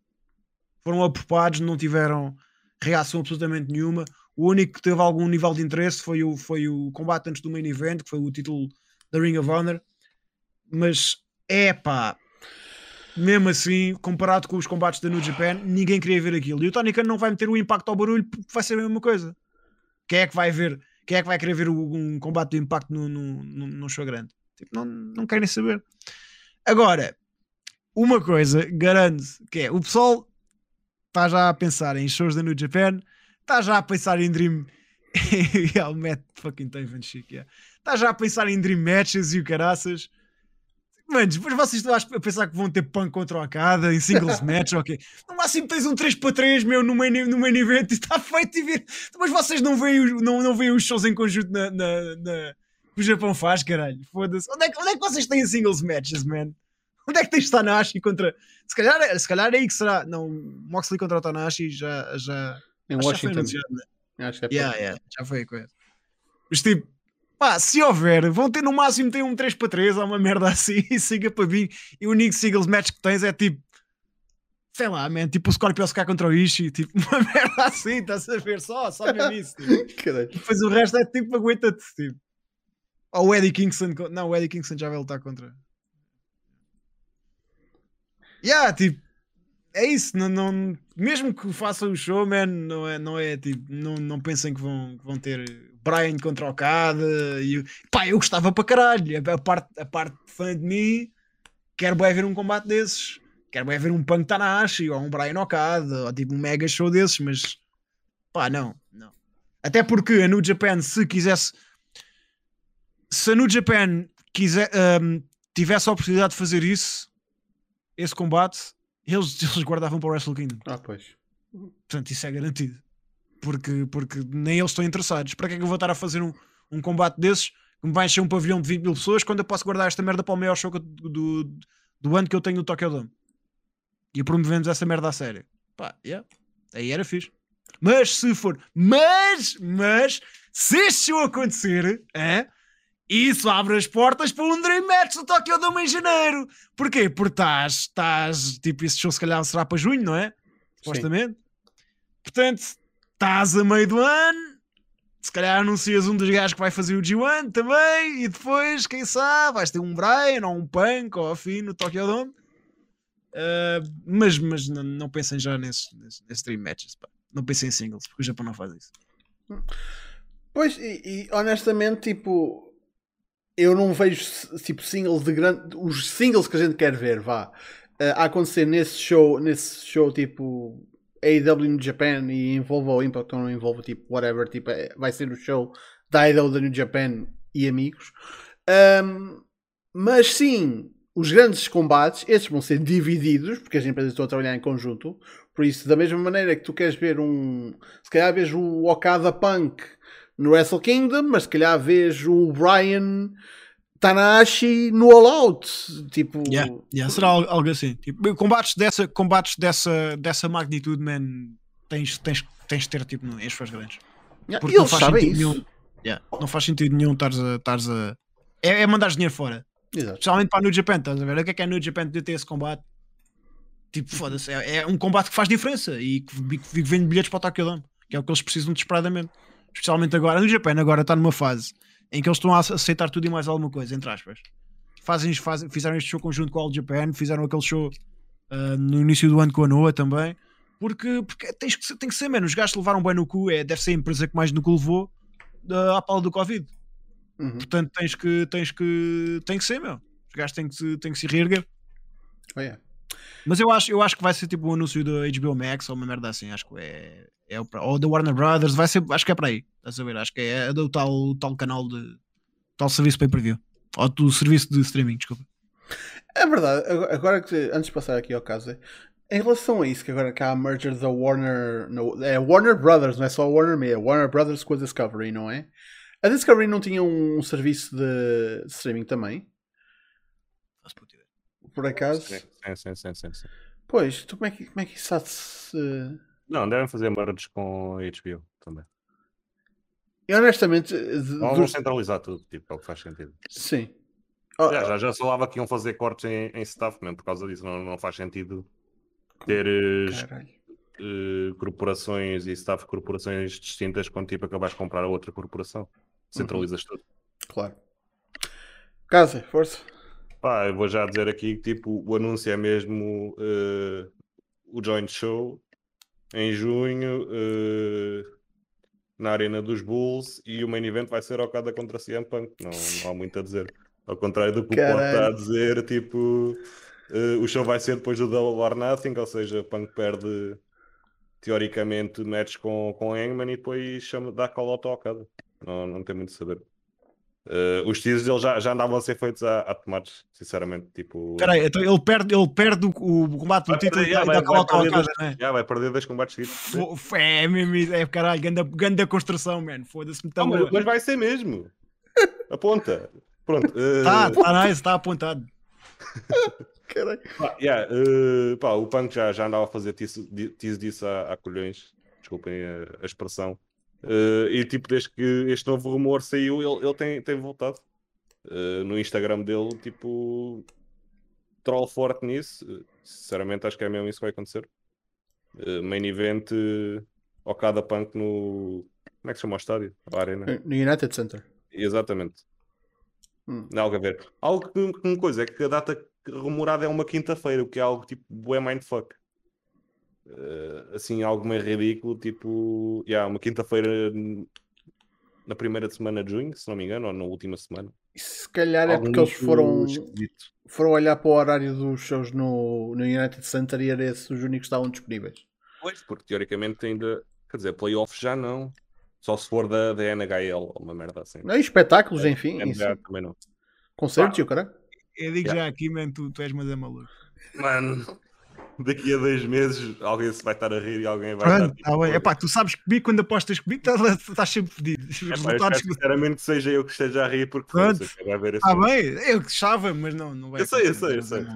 Foram apropados, não tiveram reação absolutamente nenhuma. O único que teve algum nível de interesse foi o, foi o combate antes do main event, que foi o título da Ring of Honor. Mas é pá, mesmo assim, comparado com os combates da New Japan, ninguém queria ver aquilo. E o Tony Khan não vai meter o impacto ao barulho porque vai ser a mesma coisa. Quem é que vai ver quem é que vai querer ver um combate de impacto num no, no, no, show grande? Tipo, não, não querem saber. Agora, uma coisa garanto que é o pessoal está já a pensar em shows da New Japan, está já a pensar em Dream. yeah, o Matt fucking Taven chic, yeah. Está já a pensar em Dream Matches e o caraças. Mano, depois vocês estão a pensar que vão ter punk contra o Akada em singles match, ok. No máximo tens um 3 para 3, meu, no main, no main event e está feito e ver. Mas vocês não veem, não, não veem os shows em conjunto na, na, na... que o Japão faz, caralho. Foda-se. Onde, é que, onde é que vocês têm singles matches, man? Onde é que tens Tanashi contra. Se calhar, é, se calhar é aí que será. Não, Moxley contra o Tanashi já. já em Washington. Já, foi né? Acho que é yeah, yeah, já foi a coisa. Mas tipo, Pá, se houver, vão ter no máximo ter um 3 para 3 ou uma merda assim e siga para mim. E o único singles match que tens é tipo, sei lá, man, tipo o Scorpio SK contra o Ishii, tipo uma merda assim, estás a ver? Só, só mesmo isso. Tipo. Depois o resto é tipo, aguenta-te, tipo. Ou o Eddie Kingston, não, o Eddie Kingston já vai lutar contra. Yeah, tipo, é isso, não, não, mesmo que façam o show, não é, não é tipo, não, não pensem que vão, que vão ter Brian contra Okada. E, pá, eu gostava para caralho. A parte, a parte fã de mim quero bem ver um combate desses. Quero bem ver um Punk Tanahashi ou um Brian Okada ou tipo um mega show desses, mas pá, não, não. Até porque a New Japan, se quisesse, se a New Japan quiser, um, tivesse a oportunidade de fazer isso, esse combate, eles, eles guardavam para o Wrestle Kingdom. Ah, pois. Portanto, isso é garantido porque, porque nem eles estão interessados. Para que é que eu vou estar a fazer um, um combate desses que me vai encher um pavilhão de 20 mil pessoas quando eu posso guardar esta merda para o maior show do, do, do ano que eu tenho no Tokyo Dome? E promovemos essa merda a sério. Pá, yeah. aí era fixe. Mas se for, mas, mas, se este show acontecer, é, isso abre as portas para um Dream Match do Tokyo Dome em janeiro. Porquê? Porque estás, tipo, esse show se calhar será para junho, não é? Supostamente. Portanto, estás a meio do ano, se calhar anuncias um dos gajos que vai fazer o G1 também, e depois, quem sabe, vais ter um Brian ou um Punk ou afim no Tokyo Dome. Uh, mas mas não, não pensem já nesses, nesses Dream Matches, pá. não pensem em singles, porque o Japão não faz isso. Pois, e, e honestamente, tipo, eu não vejo tipo singles de grande. Os singles que a gente quer ver, vá, uh, a acontecer nesse show, nesse show tipo AEW no Japan e envolve o Impact ou não envolve tipo whatever, tipo, é, vai ser o show da AEW da New Japan e amigos. Um, mas sim, os grandes combates, esses vão ser divididos, porque as empresas estão a trabalhar em conjunto. Por isso, da mesma maneira que tu queres ver um. Se calhar vês o Okada Punk no Wrestle Kingdom, mas se calhar vês o Brian Tanahashi no All Out. Tipo, yeah, yeah, será algo assim. Tipo, combates dessa, combates dessa, dessa magnitude, man, tens, tens, tens de ter tipo, em suas grandes. Yeah, Porque não faz sentido isso. nenhum. Yeah, não faz sentido nenhum estares a. Estares a é, é mandar dinheiro fora. Exato. Especialmente para a New Japan, estás a ver? O que é que é a New Japan de ter esse combate? Tipo, foda-se, é, é, um combate que faz diferença e que, que vende bilhetes para o Tokyo Dome, que é o que eles precisam desesperadamente. Especialmente agora, no Japan agora está numa fase em que eles estão a aceitar tudo e mais alguma coisa, entre aspas. Fazem, faz, fizeram este show conjunto com o All Japan, fizeram aquele show uh, no início do ano com a Noah também, porque, porque tens que, tem que ser, menos. Os gajos levaram bem no cu, é, deve ser a empresa que mais no cu levou uh, à pala do Covid. Uhum. Portanto, tens que, tens que, tem que ser, meu. Os gajos têm que, têm que se reerguer. Oh, yeah. Mas eu acho, eu acho que vai ser tipo um anúncio da HBO Max ou uma merda assim. Acho que é, é ou da Warner Brothers. Vai ser, acho que é para aí. A ver? Acho que é, é do tal, tal canal de tal serviço pay per view ou do serviço de streaming. Desculpa. É verdade. Agora que antes de passar aqui ao caso, em relação a isso, que agora cá a merger da Warner. No, é Warner Brothers, não é só Warner Media, é Warner Brothers com a Discovery, não é? A Discovery não tinha um serviço de streaming também? Por acaso? Sim, sim, sim, sim. Pois, tu como é que, como é que isso há de se... Não, devem fazer merges com HBO também. E honestamente. Vamos centralizar tudo, tipo, é o que faz sentido. Sim. Já, já, já falava que iam fazer cortes em, em staff mesmo, por causa disso não, não faz sentido teres uh, corporações e staff corporações distintas quando tipo acabas de comprar a outra corporação. Centralizas uhum. tudo. Claro. Casa, força. Pá, eu vou já dizer aqui que tipo, o anúncio é mesmo uh, o Joint Show em junho uh, na Arena dos Bulls e o main event vai ser Okada contra CM Punk. Não, não há muito a dizer. Ao contrário do que o Pop está a dizer, tipo, uh, o show vai ser depois do Double or Nothing, ou seja, Punk perde teoricamente match com, com Hangman e depois chama, dá call ao Okada. Não, não tem muito a saber. Uh, os teasers dele já, já andavam a ser feitos a, a tomates, sinceramente. Tipo... Peraí, então ele perde, ele perde o, o combate do título e dá out ao Okada, né? Já, vai perder dois combates seguidos. É mesmo, é caralho, ganda, ganda construção, mano. Foda-se-me tão mas, mas vai ser mesmo. Aponta. Pronto. Uh... Tá, nice, está apontado. Caralho. Pá, yeah, uh, pá, o Punk já, já andava a fazer tease, tease disso a, a colhões. Desculpem a, a expressão. Uh, e tipo, desde que este novo rumor saiu, ele, ele tem, tem voltado. Uh, no Instagram dele, tipo, troll forte nisso. Uh, sinceramente, acho que é mesmo isso que vai acontecer. main event, Okada Punk no. Como é que se chama o estádio? A arena. No United Center. Exatamente. Hum. Algo a ver. Algo que, uma coisa é que a data rumorada é uma quinta-feira, o que é algo tipo bué mindfuck. Uh, assim, algo meio ridículo, tipo, yeah, uma quinta-feira na primeira semana de junho, se não me engano, ou na última semana. Se calhar é porque eles foram, foram olhar para o horário dos shows no, no United Center e era esses os únicos que estavam disponíveis. Pois, porque teoricamente ainda, quer dizer, playoffs já não. Só se for da, da NHL ou uma merda assim. Não, espetáculos, é, enfim. NBA também não. Concertos e cara. Eu digo yeah. já aqui, man, tu, tu és mas é maluco. Mano, daqui a dois meses alguém se vai estar a rir e alguém vai Pronto, estar. Tipo, ah, epá, tu sabes comigo quando apostas comigo, estás, estás sempre fedido. É, pá, sinceramente que seja eu que esteja a rir porque Pronto. vai ver Está bem, eu gostava, mas não, não vai Eu sei, eu sei, eu sei.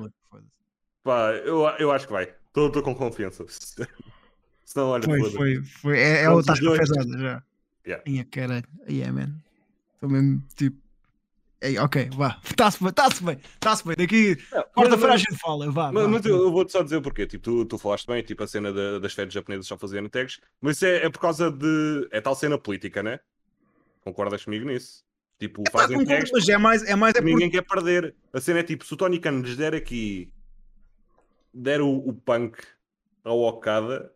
Pá, eu, eu acho que vai. Estou com confiança. Senão, olha, foi, foi, foi. É, é o estás já. Yeah. Minha cara, yeah, man. Estou mesmo tipo Ei, ok, vá. Está-se bem, está-se bem, está-se bem. Daqui, quarta-feira a gente fala, vá. Mas, vá, mas eu, eu vou-te só dizer porquê. Tipo, tu, tu falaste bem, tipo, a cena das férias japonesas só fazendo tags, mas isso é, é por causa de. É tal cena política, né? Concordas comigo nisso? Tipo, Epá, fazem testes, mas é mais, é mais é ninguém quer perder. A cena é tipo, se o Tony Khan lhes der aqui, der o, o punk ao Okada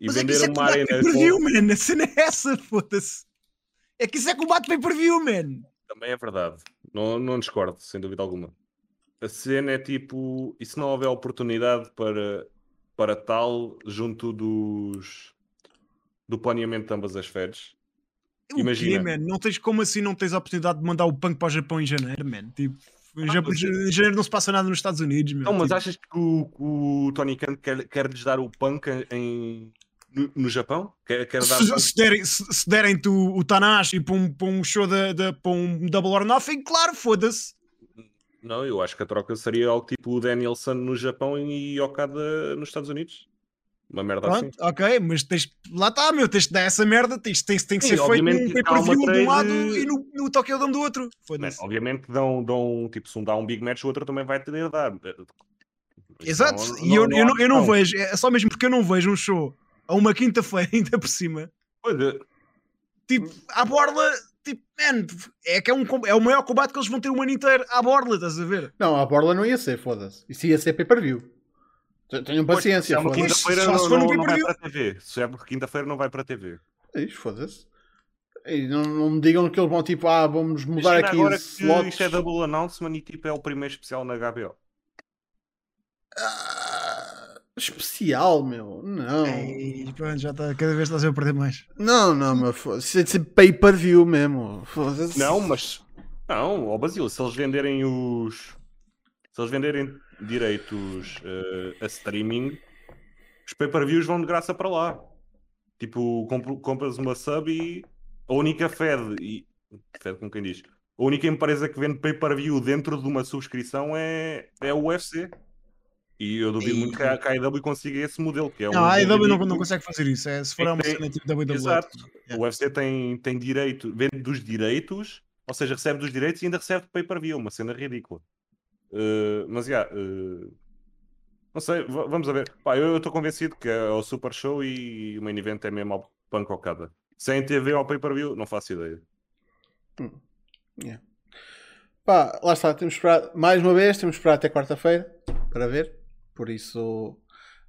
e Mas é que vender isso é uma combate arena pay per view, man. A cena é essa, foda-se. É que isso é combate pay per view, man. Também é verdade. Não, não discordo, sem dúvida alguma. A cena é tipo, e se não houver oportunidade para, para tal junto dos do planeamento de ambas as feds? O Imagina. quê? Não tens como assim não tens a oportunidade de mandar o punk para o Japão em janeiro, man? Tipo, em, Ah, Ja- mas- em janeiro não se passa nada nos Estados Unidos, meu. Não, mas Tipo, achas que o, o Tony Khan quer, quer lhes dar o punk em, no, no Japão? Quer, quer dar se, se derem, se, derem-te o, o Tanahashi para um, para um show da, para um Double or Nothing, claro, foda-se. Não, eu acho que a troca seria algo tipo o Danielson no Japão e Okada nos Estados Unidos. Uma merda assim. Pronto, ok, mas tens, lá está, meu, tens de dar essa merda, tens, tens, tem que Sim, ser feito num uma pay-per-view de um lado e no, no Tokyo Dome do outro. Man, obviamente dão, dão, tipo, se um dá um big match, o outro também vai ter de dar. Exato, Não- e eu, não eu, não, eu não vejo, é só mesmo porque eu não vejo um show a uma quinta-feira ainda por cima, Pois é, tipo, à borla, tipo, man, é que é, um, é o maior combate que eles vão ter o ano inteiro à borla, estás a ver? Não, a borla não ia ser, foda-se. Isso ia ser pay-per-view. Te- Tenham Pois, paciência, se é uma foda-se. quinta-feira não, não- não vai para a TV. Se é porque quinta-feira não vai para a TV. É isso, foda-se. E não, não me digam que eles vão tipo, ah, vamos mudar aqui agora slots. isto é double announcement e tipo é o primeiro especial na HBO. Ah, especial, meu. Não. E pronto, já está, cada vez estás a perder mais. Não, não, meu. foda-se. Isso é de ser pay-per-view mesmo. Foda-se. Não, mas. Não, ó Basílio, se eles venderem os. Se eles venderem direitos eh, a streaming, os pay-per-views vão de graça para lá. Tipo, compras uma sub e a única Fed, e, Fed com quem diz, a única empresa que vende pay-per-view dentro de uma subscrição é, é o UFC. E eu duvido muito que a, que a AEW consiga esse modelo, que é Não, um a AEW não, não consegue fazer isso, é, se for É uma tem- cena tipo WWE. Exato. Yeah. O UFC tem, tem direito, vende dos direitos, ou seja, recebe dos direitos e ainda recebe pay-per-view, uma cena ridícula. Uh, mas, já, uh, não sei, va- vamos a ver. Pá, eu estou convencido que é o Super Show e o main event é mesmo ao punk ao cada. Sem TV ao pay-per-view, não faço ideia. Yeah. Pá, lá está, temos que esperar, mais uma vez, temos que esperar até quarta-feira para ver. Por isso,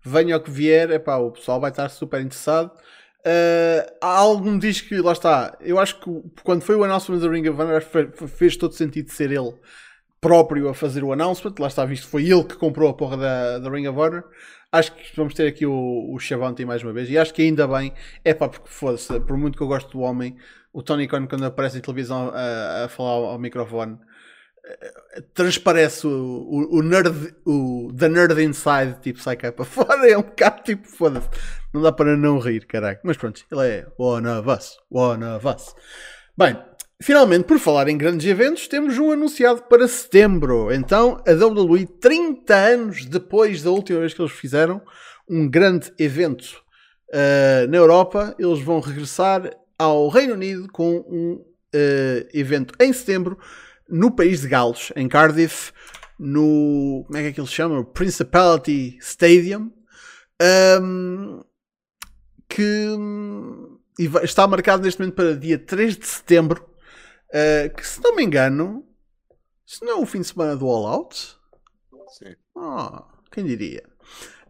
venha o que vier, epá, o pessoal vai estar super interessado. Uh, há algo me diz que, lá está, eu acho que quando foi o announcement da Ring of Honor, fez todo sentido ser ele próprio a fazer o announcement. Lá está, visto foi ele que comprou a porra da, da Ring of Honor. Acho que vamos ter aqui o, Shavante mais uma vez. E acho que ainda bem, é pá, porque foda-se, por muito que eu gosto do homem, o Tony Khan, quando aparece em televisão a, a falar ao, ao microfone, transparece o, o, o nerd, o The Nerd Inside, tipo, sai cá para fora. É um bocado tipo, foda-se, não dá para não rir, caralho. Mas pronto, ele é one of us, one of us. Bem, finalmente, por falar em grandes eventos, temos um anunciado para setembro. Então, a WWE, 30 anos depois da última vez que eles fizeram um grande evento uh, na Europa, eles vão regressar ao Reino Unido com um uh, evento em setembro no país de Gales, em Cardiff, no. Como é que é que eles chamam? Principality Stadium. Um, que está marcado neste momento para dia 3 de setembro. uh, que se não me engano, se não é o fim de semana do All Out. Sim. Ah, quem diria?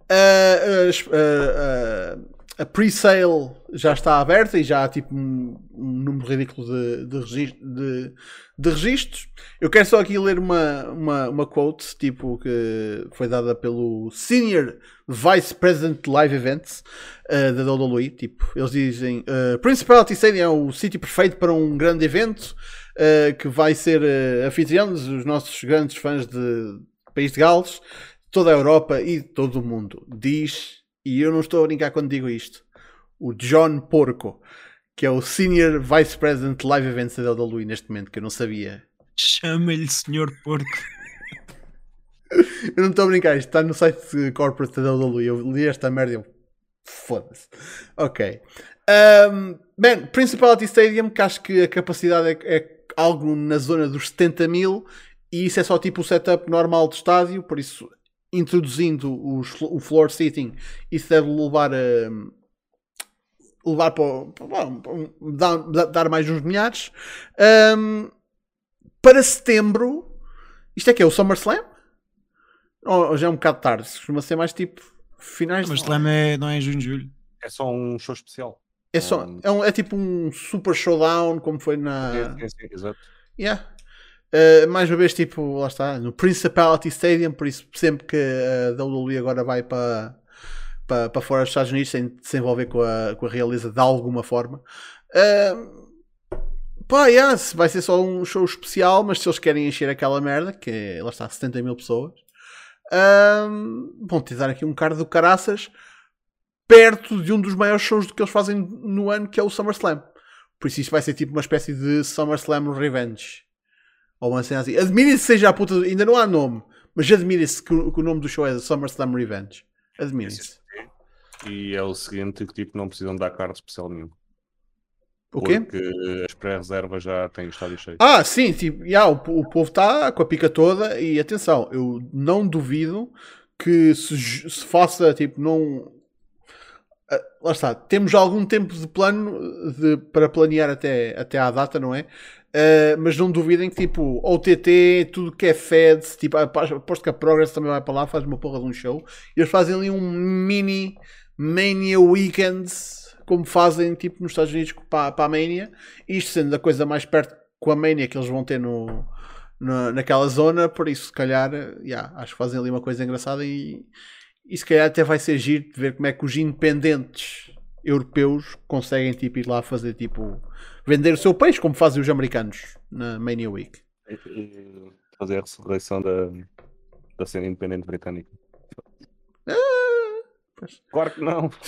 Uh, as- uh, uh, a pre-sale já está aberta e já há tipo um, um número ridículo de, de, regis- de- de registros. Eu quero só aqui ler uma, uma, uma quote tipo que foi dada pelo Senior Vice President de Live Events uh, da WWE. Tipo, eles dizem: uh, Principality Stadium é o sítio perfeito para um grande evento uh, que vai ser uh, anfitrião dos nossos grandes fãs de País de Gales toda a Europa e todo o mundo. Diz, e eu não estou a brincar quando digo isto, o John Porco, que é o Senior Vice President de Live Events da WWE neste momento, que eu não sabia. Chama-lhe Senhor Porco. Eu não estou a brincar, isto está no site corporate da WWE. Eu li esta merda e eu. Foda-se. Ok. Um, man, Principality Stadium, que acho que a capacidade é, é algo na zona dos 70 mil e isso é só tipo o setup normal do estádio, por isso introduzindo os, o floor seating, isso deve levar a, levar para, para dar, dar, mais uns milhares. Um, para setembro, isto é que é o SummerSlam? Ou já é um bocado tarde? Costuma ser mais tipo finais Mas Slam é, não é em junho, julho. É só um show especial. É, só, é, um, é tipo um super showdown, como foi na. Sim, sim, sim exato. Yeah. Uh, mais uma vez, tipo, lá está, no Principality Stadium, por isso sempre que a WWE agora vai para, para, para fora dos Estados Unidos sem se envolver com a, com a realeza de alguma forma. Uh, pá, yeah, vai ser só um show especial, mas se eles querem encher aquela merda, que é, lá está, 70 mil pessoas, uh, vão aqui um card do caraças perto de um dos maiores shows que eles fazem no ano, que é o SummerSlam. Por isso isto vai ser tipo uma espécie de SummerSlam Revenge. Ou uma cena assim. Admire-se seja a puta. Ainda não há nome. Mas admire-se que, que, o nome do show é SummerSlam Revenge. Admire-se. E é o seguinte: que tipo, não precisam dar card especial nenhum. O quê? Porque as pré-reservas já têm estado cheio. Ah, sim, tipo, yeah, o, o povo está com a pica toda e atenção, eu não duvido que se, se faça, tipo, não. Uh, lá está, temos algum tempo de plano de, para planear até, até à data, não é? Uh, mas não duvidem que tipo OTT, tudo que é Fed, tipo, aposto que a Progress também vai para lá, faz uma porra de um show. Eles fazem ali um mini Mania Weekend, como fazem tipo nos Estados Unidos para, para a Mania, isto sendo a coisa mais perto com a Mania que eles vão ter no, no naquela zona, por isso se calhar yeah, acho que fazem ali uma coisa engraçada e, e se calhar até vai ser giro de ver como é que os independentes europeus conseguem tipo, ir lá fazer tipo vender o seu peixe, como fazem os americanos na Mania Week. E fazer a ressurreição da, da cena independente britânica. Ah, claro que não.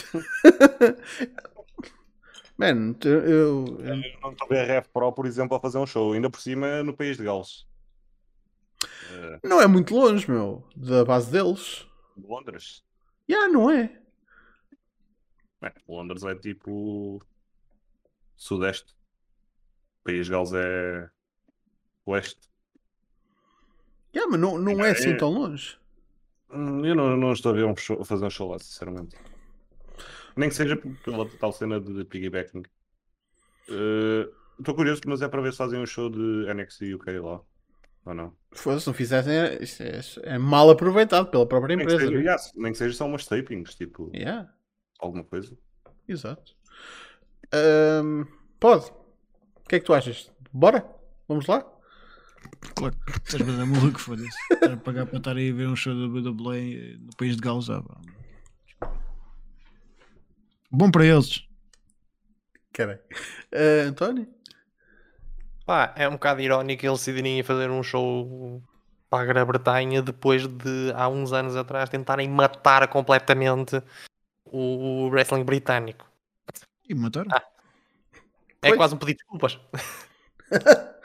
Man, eu, eu... não estou a ver a Ref Pro, por exemplo, a fazer um show, ainda por cima no país de Gales. Não é muito longe, meu, da base deles. Londres? Já, yeah, não é? é? Londres é tipo sudeste. País de Gales é oeste. Yeah, mas não, não é, é assim tão longe. Hum, eu não, não estou a ver um show, fazer um show lá, sinceramente. Nem que seja pela tal cena de piggybacking. Uh, estou curioso, mas é para ver se fazem um show de NXT UK lá. Ou não? Se não fizessem, é, é, é, mal aproveitado pela própria empresa. Nem que seja, né? yeah, nem que seja só umas tapings, tipo. Yeah. Alguma coisa. Exato. Um, pode que é que tu achas? Bora? Vamos lá? Claro, estás a maluco, foda-se. Estar a pagar para estar aí a ver um show da WWE no país de Gales. Bom para eles. Caralho. Uh, António? Pá, é um bocado irónico eles decidirem fazer um show para a Grã-Bretanha depois de há uns anos atrás tentarem matar completamente o wrestling britânico. E mataram? Ah, é pois. quase um pedido de desculpas.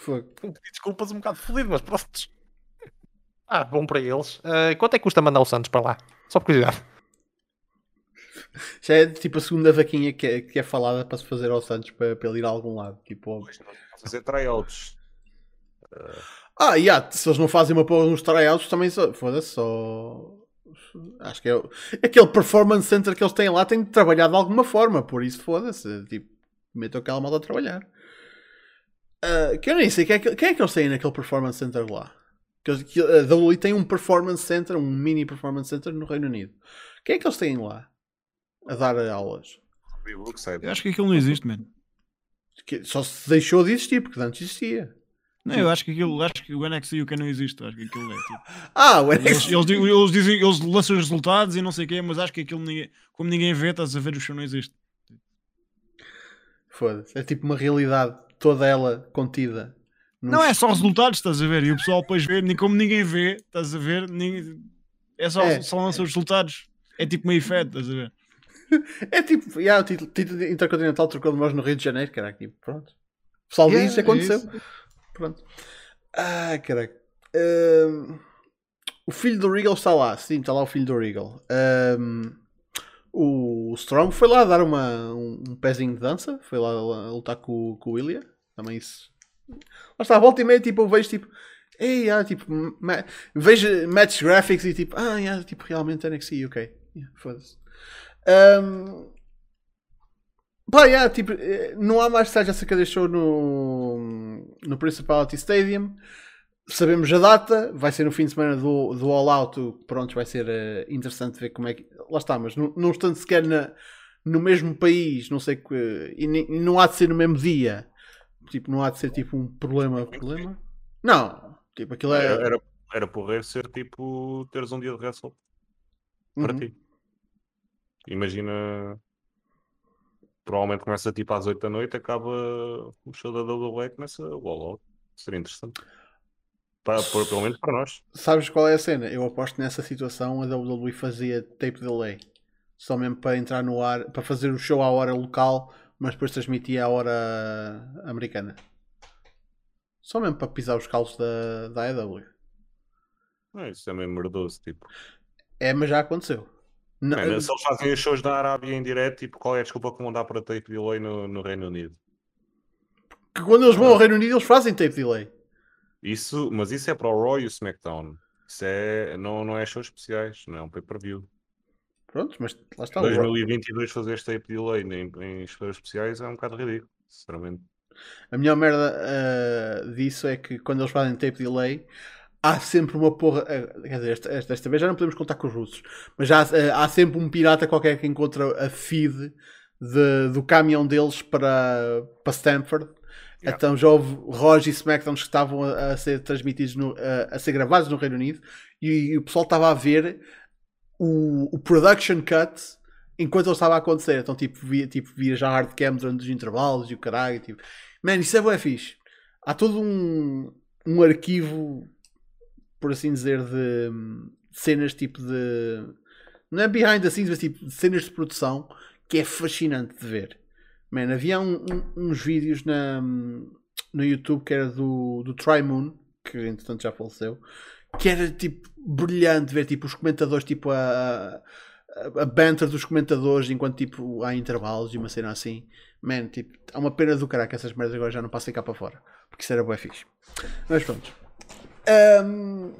Foi. Um pedido de desculpas um bocado fodido, mas pronto. Ah, bom para eles. Uh, quanto é que custa mandar o Santos para lá? Só por curiosidade. Já é tipo a segunda vaquinha que é, que é falada para se fazer ao Santos para, para ele ir a algum lado. Tipo, fazer tryouts. Ah, yeah, se eles não fazem uma porra nos tryouts, também só. Foda-se, só. Acho que é. Aquele performance center que eles têm lá tem de trabalhar de alguma forma, por isso foda-se. Tipo, metam aquela malta a trabalhar. Uh, que eu nem sei quem é que, quem é que eles têm naquele performance center lá. Que, que, a WWE tem um performance center, um mini performance center no Reino Unido. Quem é que eles têm lá a dar aulas? Eu acho que aquilo não existe, mano. Só se deixou de existir, porque antes existia. Não, eu acho que aquilo, acho que o NXT UK não existe, acho que aquilo é tipo. Ah, o NXT. Eles, eles, eles, dizem, eles lançam os resultados e não sei o quê, mas acho que aquilo ninguém, como ninguém vê, estás a ver o show não existe. Foda-se. É tipo uma realidade, toda ela contida. Nos... Não é só resultados, estás a ver? E o pessoal depois vê, nem como ninguém vê, estás a ver? Ninguém... É só, é. só lança os resultados. É tipo meio fed, estás a ver? É tipo, yeah, o título, título intercontinental trocou de mãos no Rio de Janeiro, caraca, tipo, pronto. O pessoal yeah, diz, aconteceu. É pronto. Ah, caraca. Um, o filho do Regal está lá, sim, está lá o filho do Regal. Um, o Strong foi lá dar uma, um, um pezinho de dança, foi lá, lá lutar com, com o Ilya. Também isso. Lá está, a volta e meia, tipo, eu vejo tipo. Ei, ah, tipo, ma vejo match graphics e tipo, ah, yeah, tipo, realmente NXT, ok. Yeah, Foda-se. Um, Pá, yeah, tipo, eh, não há mais detalhes acerca deste show no, no Principality Stadium. Sabemos a data, vai ser no fim de semana do, do All Out. Pronto, vai ser uh, interessante ver como é que. Lá está, mas não, não estando sequer na, no mesmo país, não sei que. E, nem, não há de ser no mesmo dia. Tipo, não há de ser tipo um problema. problema? Não, tipo, aquilo é. Era, era, era porreiro ser tipo teres um dia de wrestle para Uhum. ti. Imagina. Provavelmente começa tipo às 8 da noite, acaba o show da WWE, começa o All Out. Seria interessante. Para, por- pelo menos para nós. Sabes qual é a cena? Eu aposto que nessa situação a WWE fazia tape delay. Só mesmo para entrar no ar, para fazer o show à hora local, mas depois transmitia à hora americana. Só mesmo para pisar os calos da, da AEW. Ah, isso é meio merdoso. Tipo. É, mas já aconteceu. Não- Mano, se eles fazem os shows da Arábia em direto, tipo, qual é a desculpa que vão dar para tape delay no, no Reino Unido? que quando eles vão ao Reino Unido, eles fazem tape delay. Isso, mas isso é para o Raw e o SmackDown. Isso é, não, não é shows especiais, não é um pay-per-view. Pronto, mas lá está. o- 2022 fazer este tape delay em, em shows especiais é um bocado ridículo, sinceramente. A melhor merda ah, disso é que quando eles fazem tape delay, há sempre uma porra. ah, quer dizer, esta, esta, esta vez já não podemos contar com os russos, mas já, ah, há sempre um pirata qualquer que encontra a feed de- do caminhão deles para, para Stanford. Yeah. Então já houve Roger e SmackDowns que estavam a, a ser transmitidos, no- a, a ser gravados no Reino Unido e, o pessoal estava a ver o, o production cut enquanto ele estava a acontecer. Então, tipo, via, tipo, via já hardcam durante os intervalos e o caralho. Tipo, man, isso é bué fixe. Há todo um, um arquivo, por assim dizer, de cenas tipo de. Não é behind the scenes, mas tipo de cenas de produção que é fascinante de ver. Man, havia um- um- uns vídeos na, no YouTube que era do, do Try Moon, que entretanto já faleceu, que era tipo brilhante ver tipo os comentadores, tipo a, a, a banter dos comentadores enquanto tipo há intervalos e uma cena assim. Man, tipo, há uma pena do que essas merdas agora já não passem cá para fora, porque isso era bué fixe. Mas pronto. Ahm,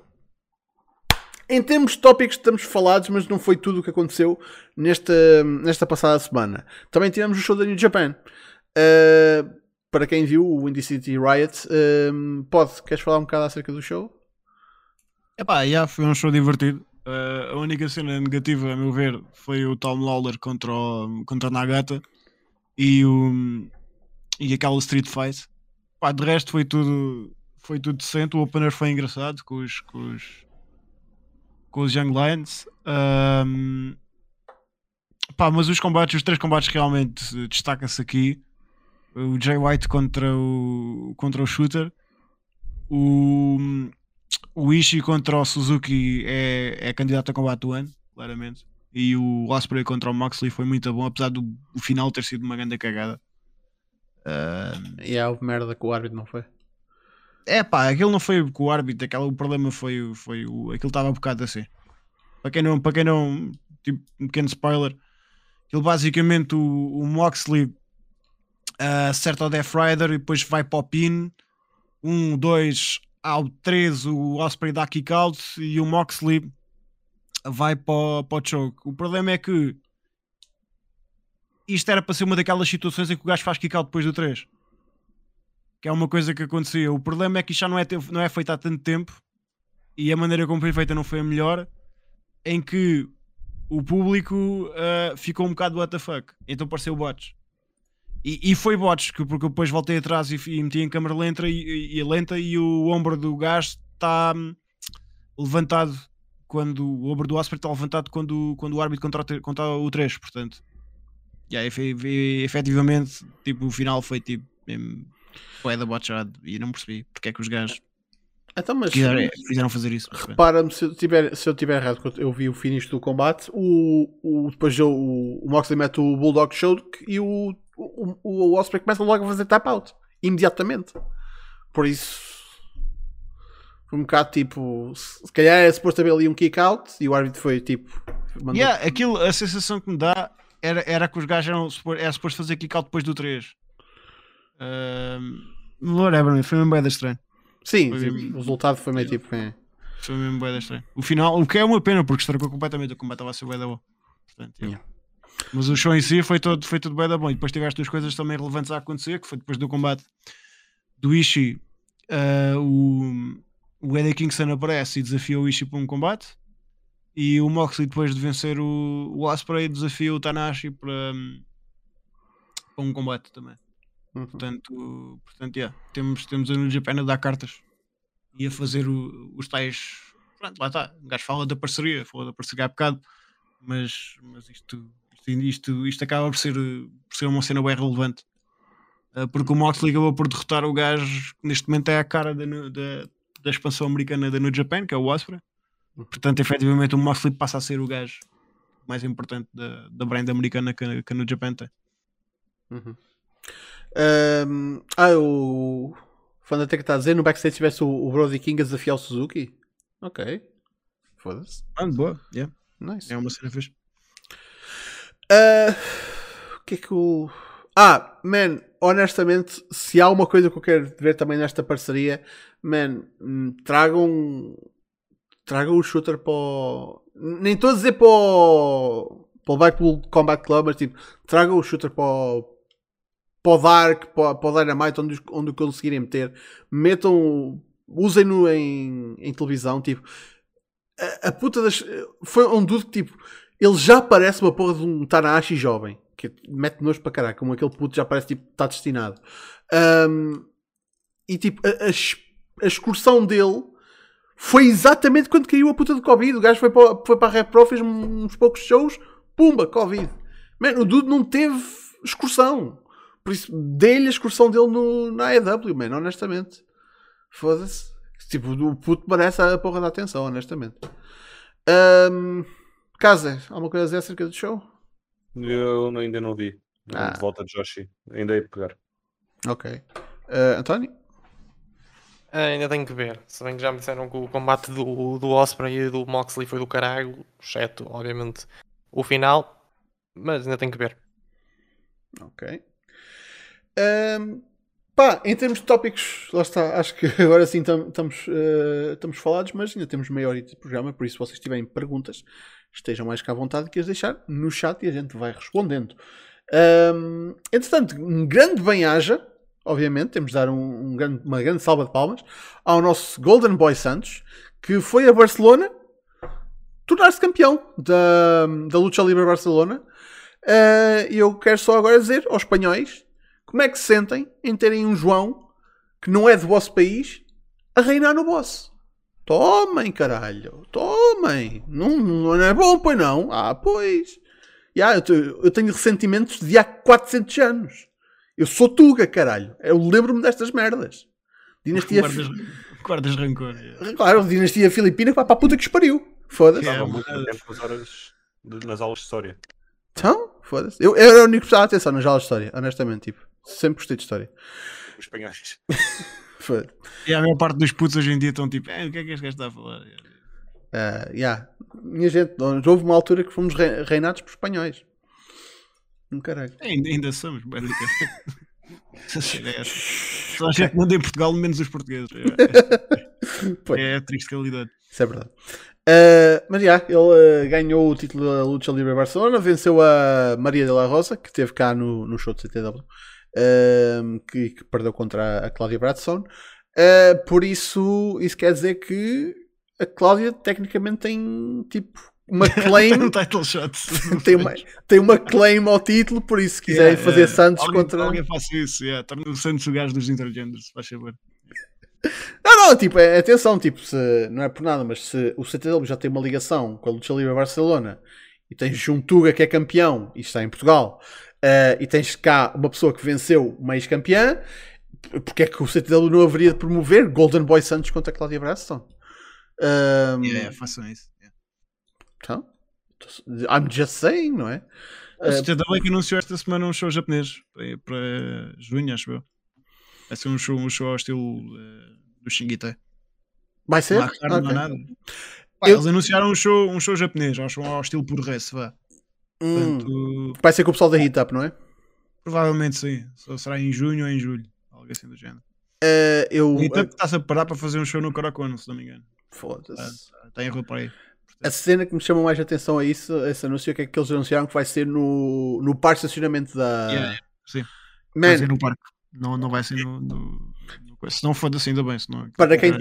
em termos de tópicos estamos falados, mas não foi tudo o que aconteceu nesta, nesta passada semana. Também tivemos o show da New Japan. Uh, para quem viu o Windy City Riot, um, pode, queres falar um bocado acerca do show? Epá, yeah, foi um show divertido. Uh, a única cena negativa, a meu ver, foi o Tom Lawler contra o, contra Nagata e, o, e aquela Street Fight. Pá, de resto foi tudo, foi tudo decente. O opener foi engraçado com os, com os, com os Young Lions. Um, pá, mas os combates, os três combates realmente destaca-se aqui. O Jay White contra o, contra o Shooter. O, o Ishii contra o Suzuki é, é candidato a combate do ano, claramente. E o Osprey contra o Moxley foi muito bom, apesar do final ter sido uma grande cagada. E há merda que o árbitro não foi. É pá, aquilo não foi com o árbitro, aquela, o problema foi, foi o, aquilo estava um bocado assim. Para quem não, para quem não, tipo, um pequeno spoiler, aquilo basicamente o, o Moxley uh, acerta o Death Rider e depois vai para o pin. Um, dois, ao 3 o Osprey dá kick out e o Moxley vai para, para o choke. O problema é que isto era para ser uma daquelas situações em que o gajo faz kick out depois do 3 que é uma coisa que acontecia. O problema é que isto já não é, não é feito há tanto tempo e a maneira como foi feita não foi a melhor, em que o público ah, ficou um bocado what então pareceu bots. E, e foi bots, que- porque eu depois voltei atrás e, e meti em câmera lenta e, e- e lenta e o ombro do gajo está hum, levantado quando o ombro do Asper está levantado quando, quando o árbitro contra, o tre- contra o 3, portanto. Efe- efe- efetivamente, tipo, o final foi tipo foi da botchado e não percebi porque é que os gajos Então, mas quiseram, fizeram fazer isso. repara-me se eu tiver, se eu tiver errado, quando eu vi o finish do combate, o, o, depois o, o Moxley mete o Bulldog Choke e o, o, o Osprey começa logo a fazer tap out. Imediatamente. Por isso foi um bocado tipo, se calhar é suposto haver ali um kick out e o árbitro foi tipo. mandou- Yeah, aquilo, a sensação que me dá era, era que os gajos eram era suposto fazer kick out depois do 3. Um, whatever, foi mesmo bem estranho. Sim, Foi sim, mesmo- o resultado foi meio tipo. é. Foi mesmo bem estranho. O final, o que é uma pena porque estragou completamente o combate estava a ser bem da boa. Portanto, yeah. Yeah. Mas o show em si foi todo, foi bem da bom. E depois tiveste duas coisas também relevantes a acontecer, que foi depois do combate do Ishii, uh, o, o Eddie Kingston aparece e desafia o Ishii para um combate. E o Moxley, depois de vencer o, o Osprey, desafia o Tanahashi para, para um combate também. Uhum. Portanto, portanto yeah, temos, temos a New Japan a dar cartas e a fazer o, os tais. Pronto, lá está. O gajo fala da parceria, fala da parceria há bocado, mas, mas isto, isto, isto, isto acaba por ser, por ser uma cena bem relevante. Uh, porque o Moxley acabou por derrotar o gajo que neste momento é a cara da, da, da expansão americana da New Japan, que é o Osprey. Uhum. Portanto, efetivamente, o Moxley passa a ser o gajo mais importante da, da brand americana que, que a New Japan tem. Uhum. Um, ah, o Fandatec está a dizer no backstage tivesse o, o Brody King a desafiar o Suzuki. Ok. Foda-se. Ah, boa. Yeah. Nice. É uma cena fixe. Uh, o que é que o. Ah, man, honestamente, se há uma coisa que eu quero ver também nesta parceria, man, hum, tragam. Tragam o shooter para o. Nem estou a dizer para o. Para o Blackpool Combat Club, mas tipo, tragam o shooter para o, para o Dark, para, para o Dynamite, onde, onde conseguirem meter, metam, usem-no em, em televisão, tipo, a, a, puta das. Foi um dude que, tipo, ele já parece uma porra de um Tanahashi jovem, que mete nojo para caralho, como aquele puto já parece, tipo, está destinado. Um, e, tipo, a, a, a, excursão dele foi exatamente quando caiu a puta de Covid. O gajo foi para, foi para a Rap Pro, fez uns poucos shows, pumba, Covid. Man, o dude não teve excursão. Por isso, dei-lhe a excursão dele no, na AEW, man, honestamente. Foda-se. Tipo, o puto merece a porra da atenção, honestamente. Um, Casa, alguma coisa a dizer acerca do show? Eu ainda não vi. Ah. De volta de Joshi. Ainda hei de pegar. Ok. Uh, António? Uh, ainda tenho que ver. Se bem que já me disseram que o combate do, do Osprey e do Moxley foi do caralho, exceto, obviamente, o final. Mas ainda tenho que ver. Ok. Um, pá, em termos de tópicos, lá está, acho que agora sim estamos, uh, estamos falados, mas ainda temos meia hora de programa, por isso se vocês tiverem perguntas, estejam mais cá à vontade que as deixar no chat e a gente vai respondendo. Um, entretanto, um grande bem-aja, obviamente, temos de dar um, um grande, uma grande salva de palmas ao nosso Golden Boy Santos, que foi a Barcelona tornar-se campeão da, da Lucha Livre Barcelona. Uh, e uh, eu quero só agora dizer aos espanhóis como é que se sentem em terem um João que não é do vosso país a reinar no vosso? Tomem, caralho. Tomem. Não, não é bom, pois não? Ah, pois. Yeah, eu, eu tenho ressentimentos de há 400 anos. Eu sou Tuga, caralho. Eu lembro-me destas merdas. Dinastia. Guardas, guardas rancor. É. Claro, dinastia filipina que vai para a puta que espariu. Foda-se. Estava muito tempo nas, horas, nas aulas de história. Então, foda-se. Eu, eu era o único que prestava atenção nas aulas de história, honestamente. Tipo. Sempre gostei de história. Os espanhóis. Foi. E a maior parte dos putos hoje em dia estão tipo, eh, o que é que este gajo está a falar? Uh, yeah. Minha gente, houve uma altura que fomos reinados por espanhóis. Um caralho. Ainda, ainda somos, basicamente. Só a gente manda em Portugal, menos os portugueses. É, é, é a triste realidade. Isso é verdade. Uh, mas já, yeah, ele uh, ganhou o título da Lucha Livre Barcelona, venceu a Maria de la Rosa, que esteve cá no, no show de CTW que, que, perdeu contra a Cláudia Bradson. Uh, por isso, isso quer dizer que a Cláudia tecnicamente tem tipo uma claim. um title shot. tem, uma, tem uma claim ao título, por isso se quiserem yeah, fazer yeah. Santos alguém, contra. Alguém faça isso, yeah. torna o Santos o gajo dos intergenders, faz favor. Não, não, tipo, é, atenção, tipo, se, não é por nada, mas se o CTW já tem uma ligação com a Lucha Livre Barcelona e tens um Tuga que é campeão e está em Portugal Uh, e tens cá uma pessoa que venceu uma ex-campeã, porque é que o CTW não haveria de promover Golden Boy Santos contra Claudia Braston? Um, yeah, façam isso. Yeah. Então, I'm just saying, não é? O CTW é que anunciou esta semana um show japonês para, junho, acho eu. Vai ser um show, um show ao estilo uh, do Shingite. Vai ser? Não, não, okay. nada. eu... Eles anunciaram um show, um show japonês, um show ao estilo por vá. Hum, Portanto, vai ser com o pessoal da Hit Up, não é? Provavelmente sim. Só será em junho ou em julho. Algo assim do género. Uh, eu, Hit Up está-se a parar para fazer um show no Caracon, se não me engano. Foda-se. Está, está em rua para aí. A cena que me chama mais atenção a isso, a esse anúncio, é que é que eles anunciaram que vai ser no, no parque de estacionamento da. Yeah, sim. Man, Vai ser no parque. Não, não vai ser no. no, se não for assim, ainda bem. Senão, para quem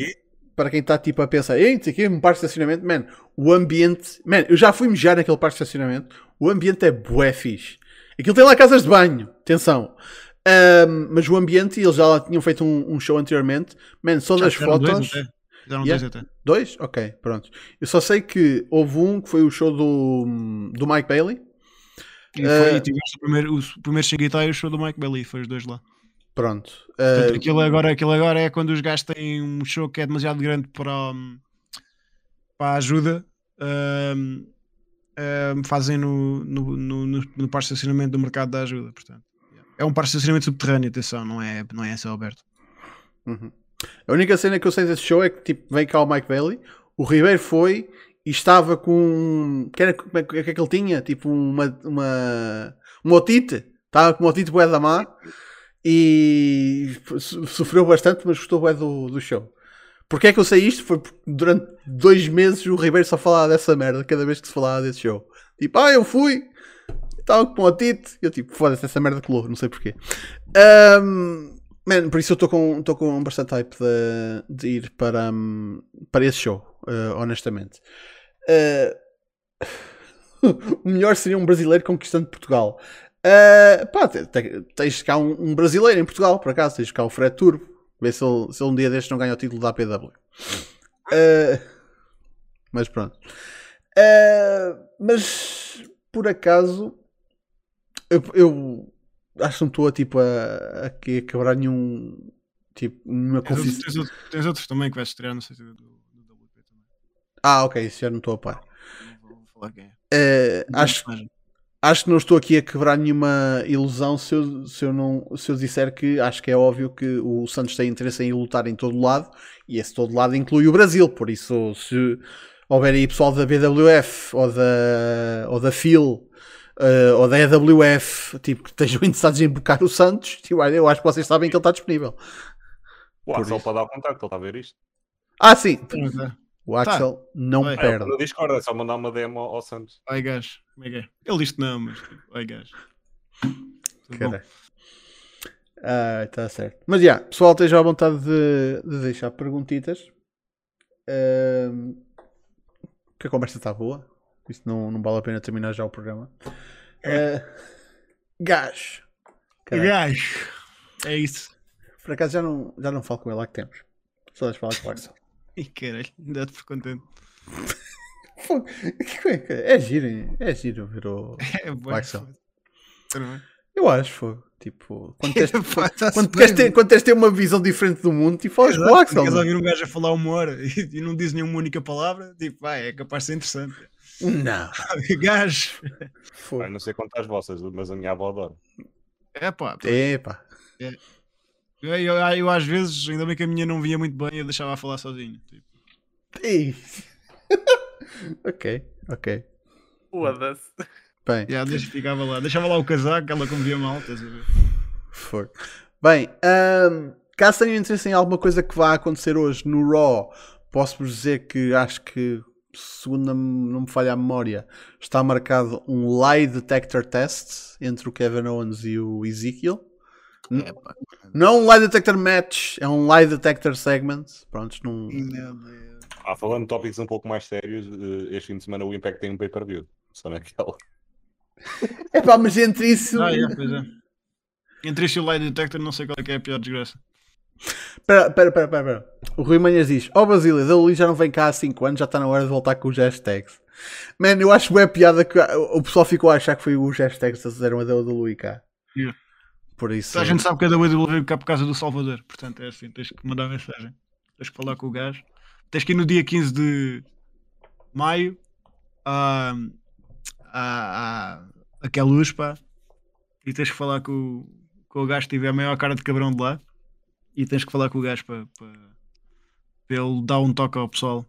para quem está tipo a pensar, ei, não sei o quê, um parque de estacionamento, man, o ambiente, man, eu já fui mejar naquele parque de estacionamento, o ambiente é bué fixe. Aquilo tem lá casas de banho, atenção. Um, mas o ambiente, eles já lá tinham feito um, um show anteriormente, man, só Já das dois fotos. Fizeram Yeah. dois até. Dois? Ok, pronto. Eu só sei que houve um que foi o show do, do Mike Bailey. E, foi, e tiveste o primeiro, o primeiro e o show do Mike Bailey, foi os dois lá. Pronto. Portanto, Uh, aquilo, agora, aquilo agora é quando os gajos têm um show que é demasiado grande para, para a ajuda. hum, hum, fazem no, no, no, no, parque de estacionamento do mercado da ajuda. Portanto, é um parque de estacionamento subterrâneo, atenção, não é, não é céu aberto. Uhum. A única cena que eu sei desse show é que tipo, vem cá o Mike Bailey, o Ribeiro foi e estava com. Que era, como é que o que é que ele tinha? Tipo uma. uma uma otite. Estava com uma otite bué da má e so- sofreu bastante, mas gostou bué do, do show. Porquê é que eu sei isto? Foi porque durante dois meses o Ribeiro só falava dessa merda cada vez que se falava desse show. Tipo, ah, eu fui, estava com otite. Eu tipo, foda-se, essa merda colou, não sei porquê. Ahm, Man, por isso eu estou com, com bastante hype de, de ir para, hum, para esse show, eh, honestamente. Eh, o melhor seria um brasileiro conquistando Portugal. Eh, pá, te- te- tens cá um, um brasileiro em Portugal, por acaso, tens cá o Fred Turbo. Ver se ele, se ele um dia destes não ganha o título da APW. Eh, mas pronto. Eh, mas por acaso eu, eu acho que não estou tipo, a, a, que- a quebrar nenhum tipo nenhuma Tens outros, confusão. tens outros- tens outros também que vais estrear no sentido do, do WP também. Ah, ok, isso já não estou a par. Não vou, vou falar quem é. Não acho, personagem. Acho que não estou aqui a quebrar nenhuma ilusão se eu, se, eu não, se eu disser que acho que é óbvio que o Santos tem interesse em lutar em todo lado e esse todo lado inclui o Brasil. Por isso, se houver aí pessoal da BWF ou da, ou da FIL eh, ou da EWF tipo, que estejam interessados em buscar o Santos, tipo, eu acho que vocês sabem que ele está disponível. O Por Axel isso. para dar o contacto, ele está a ver isto. Ah, sim, Pois é. O Axel não Vai. É, perde. no Discord é só mandar uma demo ao Santos. Ai gajo, como é que é? Ele disse que não, mas tipo, ai gajo. Caralho. Ah, tá certo. Mas já, pessoal, esteja à vontade de, de deixar perguntitas. Ahm, que a conversa está boa. Isto não, não vale a pena terminar já o programa. Ah, gajo. Gajo. É isso. Por acaso já não, já não falo com ele há que temos. Só deixa falar com o Axel. Ih, caralho, dá-te por contente. Fogo. É giro, hein? é giro ver o, É é? Eu acho, fogo. Tipo, quando tens, Pá, quando, queres ter, quando tens ter uma visão diferente do mundo, tipo, o Exato, Axel. Queres ouvir um gajo a falar uma hora e, e não diz nenhuma única palavra? Tipo, vai, é capaz de ser interessante. Não. gajo. Fogo. Ai, não sei quantas vossas, mas a minha avó adora. É pá, Epá. Eu, eu, eu às vezes, ainda bem que a minha não vinha muito bem, eu deixava a falar sozinho. Tipo. Ok, ok. Foda-se. Bem, Já, deixa, ficava lá. Deixava lá o casaco, ela convia mal, estás a ver? for. Bem, ahm, caso tenham interesse em alguma coisa que vá acontecer hoje no Raw, posso-vos dizer que acho que, segundo não me- não me falha a memória, está marcado um lie detector test entre o Kevin Owens e o Ezekiel. Epá. Não um lie detector match, é um lie detector segment. Prontos, Deus. Ah, falando de tópicos um pouco mais sérios, eh, este fim de semana o Impact tem um pay-per-view. Só naquela. Epá, mas entre isso. Ah, é, pois é. Entre isso e o Lie Detector, não sei qual é que é a pior desgraça. Pera, pera, pera, pera, pera. O Rui Manhas diz: Ó oh, Basília, da Luli já não vem cá há 5 anos, já está na hora de voltar com os hashtags. Man, eu acho bem piada que o pessoal ficou a achar que foi os hashtags que fizeram a da Luli cá. Yeah. Por isso. A gente sabe que a WWE veio cá por causa do Salvador, portanto é assim, tens que mandar mensagem. Tens que falar com o gajo. Tens que ir no dia 15 de maio a, a, a, aquela luz, pá, e tens que falar com, o- com o gajo que tiver a maior cara de cabrão de lá e tens que falar com o gajo para, para, para ele dar um toque ao pessoal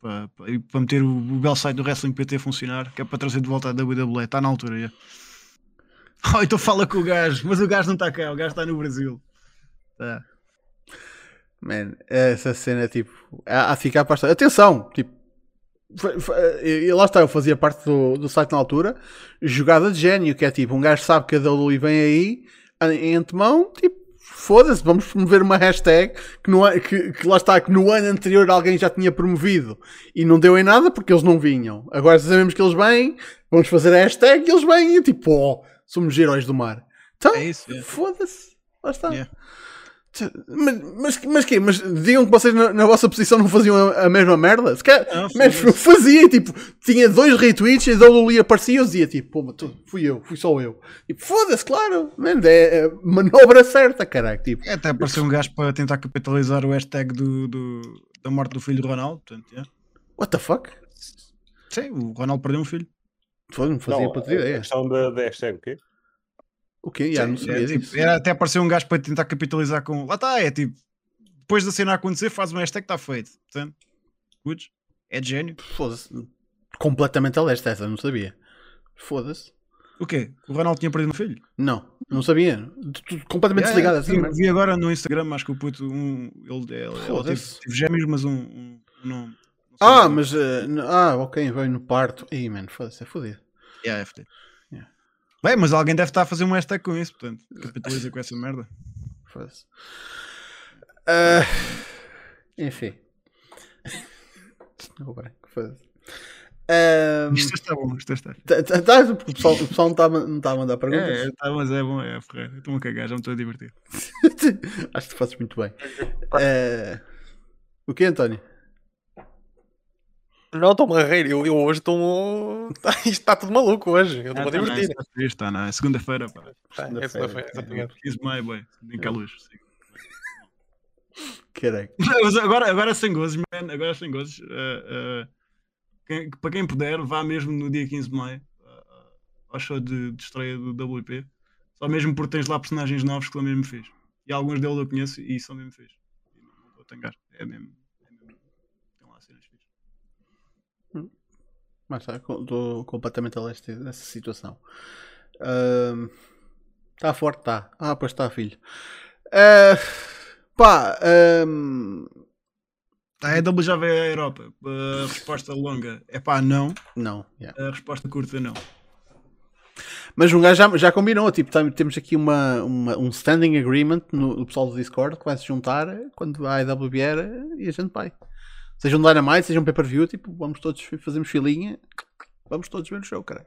para, para, e para meter o, o belo site do Wrestling PT a funcionar, que é para trazer de volta a WWE. Está na altura, já. Oh, então fala com o gajo, mas o gajo não está cá, o gajo está no Brasil. Tá. Man, essa cena, tipo, a, a ficar para. Atenção, tipo, e lá está, eu fazia parte do, do site na altura, jogada de gênio, que é tipo, um gajo sabe que a WWE vem aí, em antemão, tipo, foda-se, vamos promover uma hashtag que, no, que, que, lá está, que no ano anterior alguém já tinha promovido e não deu em nada porque eles não vinham. Agora sabemos que eles vêm, vamos fazer a hashtag e eles vêm e tipo, oh, somos heróis do mar. Então, é isso, é. foda-se, lá está. Yeah. Mas, mas, mas quê? Mas digam que vocês na, na vossa posição não faziam a, a mesma merda? Se calhar, não, mas fazia, tipo, tinha dois retweets e a Luli aparecia e dizia, tipo, pô, tu, fui eu, fui só eu. Tipo, foda-se, claro, man, é, é manobra certa, caralho. Tipo. É, até apareceu um gajo para tentar capitalizar o hashtag do, do, da morte do filho do Ronaldo, portanto, yeah. What the fuck? Sim, o Ronaldo perdeu um filho. Foi, não fazia para ter ideia. A questão da, da hashtag, o quê? O quê? Já não sabia é, tipo, era até aparecer um gajo para tentar capitalizar com. Lá está, é tipo. Depois da cena acontecer, faz uma hashtag está feito. Portanto, good. É de gênio. Foda-se. Completamente a leste essa, não sabia. Foda-se. O quê? O Ronaldo tinha perdido um filho? Não, não sabia. Completamente desligado assim. Vi, vi agora no Instagram, acho que o puto. Um, ele, ele, ele teve, teve, gêmeos, mas um. um não, não ah, mas. Uh, ah, ok, veio no parto. Ih, mano, foda-se, é fodido. Yeah, é fodido. Bem, mas alguém deve estar a fazer um hashtag com isso, portanto, capitaliza com essa merda. Faz. Uh, enfim. Não vai, Um, isto está bom, isto está. Tá, tá, tá, o pessoal, o pessoal não está não tá a mandar perguntas. É, tá, mas é bom, é ferreiro. Estou-me a cagar, já me estou a divertir. Acho que tu fazes muito bem. Uh, o que, António? Não, estou-me a rir. Eu, eu hoje estou. Isto está tudo maluco hoje. Eu estou-me a divertir. Está, não, é segunda-feira. Pá. Tá, é segunda-feira, exatamente. 15 de maio, bem. Nem cá luz. Caraca. agora, agora sem gozes, man. Agora sem gozes. Uh, uh, quem, para quem puder, vá mesmo no dia 15 de maio uh, ao show de, de estreia do WP. Só mesmo porque tens lá personagens novos que ele mesmo fez. E alguns deles eu conheço e são mesmo fez. Não estou a tangar. É mesmo. Mas está, estou completamente a leste dessa situação. Está uh, forte, está. Ah, pois está, filho. Uh, pá. Um... A EW já veio à Europa. A resposta longa é pá, não. Não. Yeah. A resposta curta, não. Mas um gajo já, já combinou, tipo, temos aqui uma, uma, um standing agreement no, no pessoal do Discord que vai se juntar quando a AEW vier e a gente vai. Seja um Dynamite, seja um pay-per-view, tipo, vamos todos, fazemos filinha, vamos todos ver o show, cara.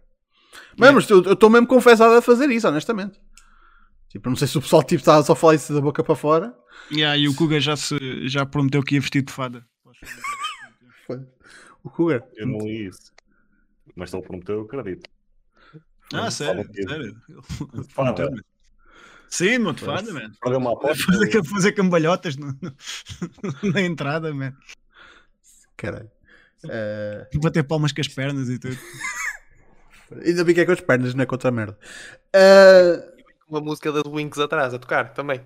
Mas, eu estou mesmo confessado a fazer isso, honestamente. Tipo, não sei se o pessoal tipo, está só a falar isso da boca para fora. Yeah, e o Cougar já, se, já prometeu que ia vestir de fada. o Cougar. Eu não li isso. Mas se ele prometeu, eu acredito. Ah, sério? Sério? Fada. Sim, muito fada, mano. Fazer, fazer cambalhotas no, no, na entrada, mano. Caralho. Uh... Bater palmas com as pernas e tudo. Ainda bem que é com as pernas, não é contra a merda. Uh... Uma música da Winks atrás a tocar também.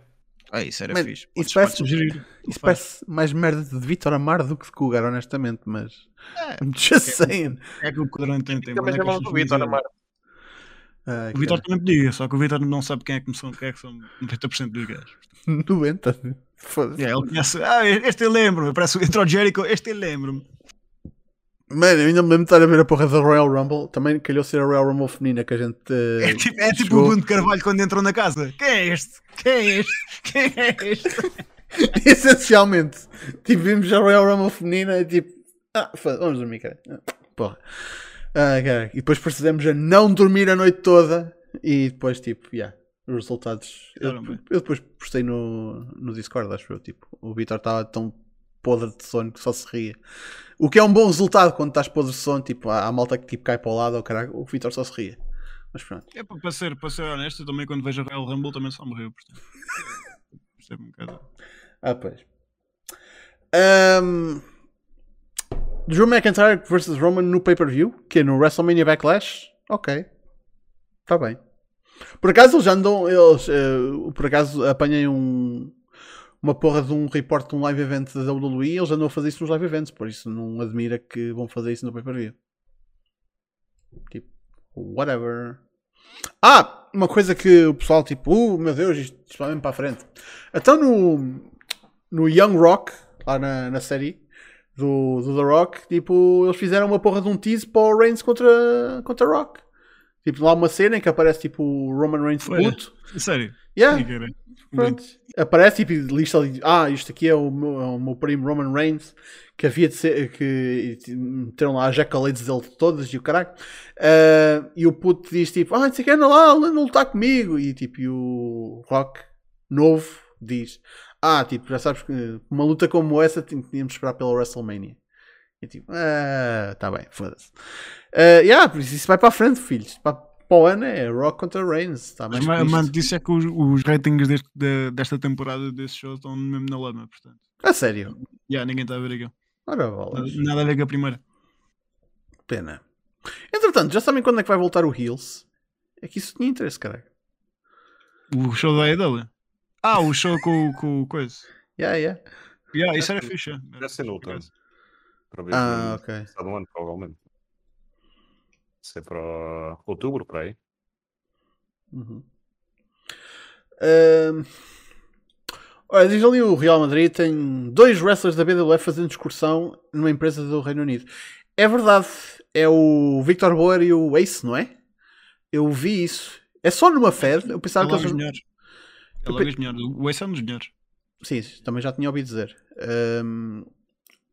Ah, isso era Man, fixe. Isso parece, isso parece mais merda de Vitor Amar do que de Cougar, honestamente, mas. É, just é, saying. É que o Cougar tem tempo. Também chamam do Vitor Amar. Ah, o Vitor também podia, só que o Vitor não sabe quem é que são, quem é que são 90% dos gajos. 90? Foda-se. Yeah, ele conhece. Ah, este eu lembro-me. Parece o Jericho, este eu lembro-me. Mano, eu ainda me lembro de estar a ver a porra da Royal Rumble. Também calhou ser a Royal Rumble feminina que a gente. Uh, é tipo, é tipo o Bruno Carvalho quando entrou na casa. Quem é este? Quem é este? Quem é este? Essencialmente. Tipo, vimos a Royal Rumble feminina e tipo. Ah, vamos dormir, cara. Porra. Ah, cara. E depois procedemos a não dormir a noite toda. E depois, tipo, yeah, os resultados. Eu, eu, depois postei no, no Discord, acho eu. Tipo, o Vitor estava tão podre de sono que só se ria. O que é um bom resultado quando estás podre de sono. Tipo, há, há malta que tipo, cai para o lado, caralho, o Vitor só se ria. Mas pronto. É para ser, para ser honesto, eu também quando vejo a Royal Rumble também só me rio. Percebo um bocado. Ah, pois. Um, Drew McIntyre versus Roman no pay-per-view, que é no WrestleMania Backlash. Ok. Está bem. Por acaso eles andam. Eles, uh, por acaso apanhei um, uma porra de um report de um live event da WWE e eles andam a fazer isso nos live events, por isso não admira que vão fazer isso no pay-per-view. Tipo, whatever. Ah, uma coisa que o pessoal, tipo, uh, meu Deus, isto, vai mesmo para a frente. Então no, no Young Rock, lá na, na série, do, do The Rock, tipo, eles fizeram uma porra de um tease para o Reigns contra, contra Rock. Tipo, lá uma cena em que aparece tipo o Roman Reigns puto. Sério? Yeah. Pronto. Aparece tipo, lista ali, ah, isto aqui é o meu, é o meu primo Roman Reigns, que havia de ser, que meteram lá as jacaletes dele todas e o caralho. Uh, e o puto diz tipo, ah, você quer anda lá, não lutar comigo. E tipo, e o Rock, novo, diz, ah, tipo, já sabes que uma luta como essa tínhamos de esperar pela WrestleMania. E tipo, ah, tá bem, foda-se. Uh, yeah, por isso, isso vai para a frente, filhos. Para, para o ano é Rock contra Reigns. Tá mais Mas, mano, disse é que os, os ratings deste, de, desta temporada desse show estão mesmo na lama, portanto. A sério? Yeah, ninguém está a ver aquilo. Ora, bolas. Nada a ver com a primeira. Pena. Entretanto, já sabem quando é que vai voltar o Heels? É que isso tinha interesse, caralho. O show da AEW? Ah, o show com, com coisa. Yeah, yeah. Yeah, isso era fixe. Deve ser no outro. Ah, ok. Está no ano, provavelmente. É para outubro, para aí. Uhum. Uh... Olha, diz ali o Real Madrid tem dois wrestlers da BWF fazendo excursão numa empresa do Reino Unido. É verdade, é o Victor Boer e o Ace, não é? Eu vi isso. É só numa Fed. Eu pensava é que eles. Melhores. É logo os melhores. O Ace é um dos melhores. Sim, também já tinha ouvido dizer. Um,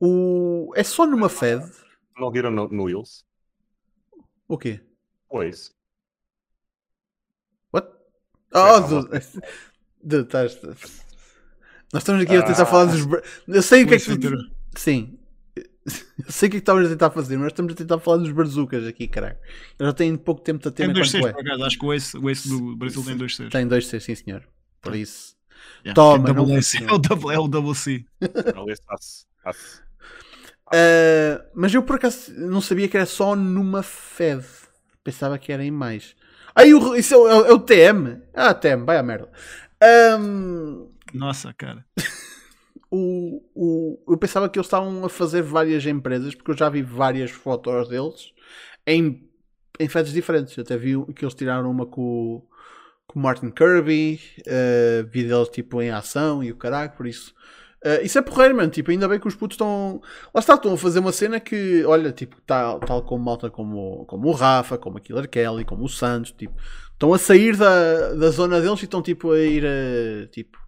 o... É só numa Fed. Não viram no, no Wills? O quê? O Ace. What? Oh, do... do, estás... Nós estamos aqui ah, a tentar falar dos. Eu sei o que é que. Tu... Sim. Eu sei o que é que estavas a tentar fazer, mas estamos a tentar falar dos bazucas aqui, caralho. Eu já tenho pouco tempo de ter Tem dois seis, por acaso. Acho que o Ace, o Ace do Brasil tem dois seis. Tem dois seis, sim senhor. Por isso. Yeah. Toma, não é o double, é o double C. Uh, mas eu por acaso não sabia que era só numa Fed. Pensava que era em mais. Aí o, isso é o, é o TM. Ah, TM, vai a merda. Um, Nossa, cara. o, o, eu pensava que eles estavam a fazer várias empresas, porque eu já vi várias fotos deles em, em fedes diferentes. Eu até vi que eles tiraram uma com, com o Martin Kirby, uh, vi deles tipo em ação e o caralho, por isso. Uh, isso é porreiro, mano. Tipo, ainda bem que os putos estão. Lá está, estão a fazer uma cena que, olha, tipo, tal, tal como malta como, como o Rafa, como a Killer Kelly, como o Santos, tipo, estão a sair da, da zona deles e estão tipo a ir a. Tipo,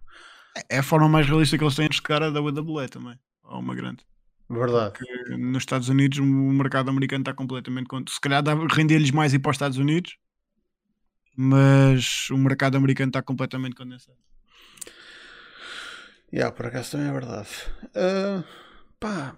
é a forma mais realista que eles têm de chegar a WWE também. Ou uma grande. Verdade. Porque nos Estados Unidos o mercado americano está completamente. Se calhar render-lhes mais ir para os Estados Unidos, mas o mercado americano está completamente condensado. Yeah, por acaso também é verdade. Uh, pá.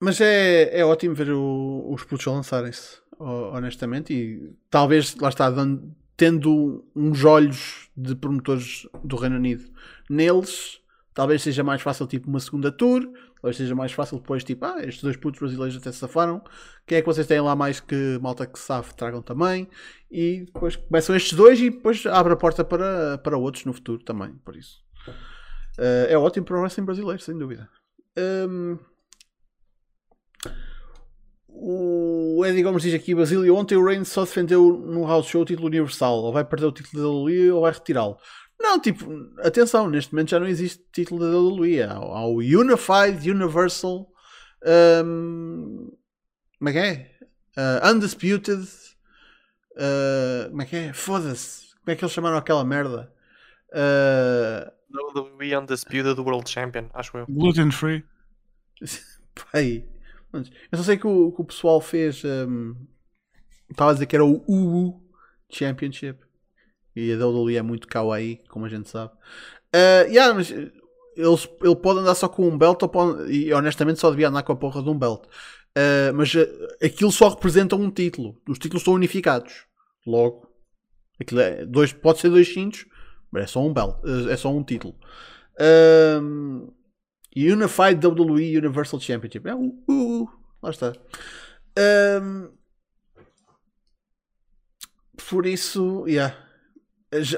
Mas é, é ótimo ver o, os putos lançarem-se, honestamente, e talvez, lá está, dando, tendo uns olhos de promotores do Reino Unido neles, talvez seja mais fácil tipo uma segunda tour, talvez seja mais fácil depois tipo, ah, estes dois putos brasileiros até se safaram, quem é que vocês têm lá mais que malta que safe tragam também, e depois começam estes dois e depois abre a porta para, para outros no futuro também, por isso. Uh, é ótimo para o wrestling brasileiro, sem dúvida. Um, o Eddie Gomes diz aqui: Basílio, ontem o Reigns só defendeu no house show o título universal. Ou vai perder o título da WWE ou vai retirá-lo. Não, tipo, atenção, neste momento já não existe título da WWE. Há, há o Unified Universal. Um, como é que é? Uh, undisputed. Uh, como é que é? Foda-se. Como é que eles chamaram aquela merda? Uh, WWE Undisputed World Champion, acho eu. Gluten free. Pai. Eu só sei que o, que o pessoal fez. Um, estava a dizer que era o UU Championship. E a WWE é muito kawaii, como a gente sabe. Uh, yeah, mas eles, ele pode andar só com um belt pode, e honestamente só devia andar com a porra de um belt. Uh, mas uh, aquilo só representa um título. Os títulos estão unificados. Logo, aquilo é dois, pode ser dois cintos, mas é só um belt, é só um título. Um, Unified WWE Universal Championship. É, uh, uh, uh, lá está. Um, por isso, yeah.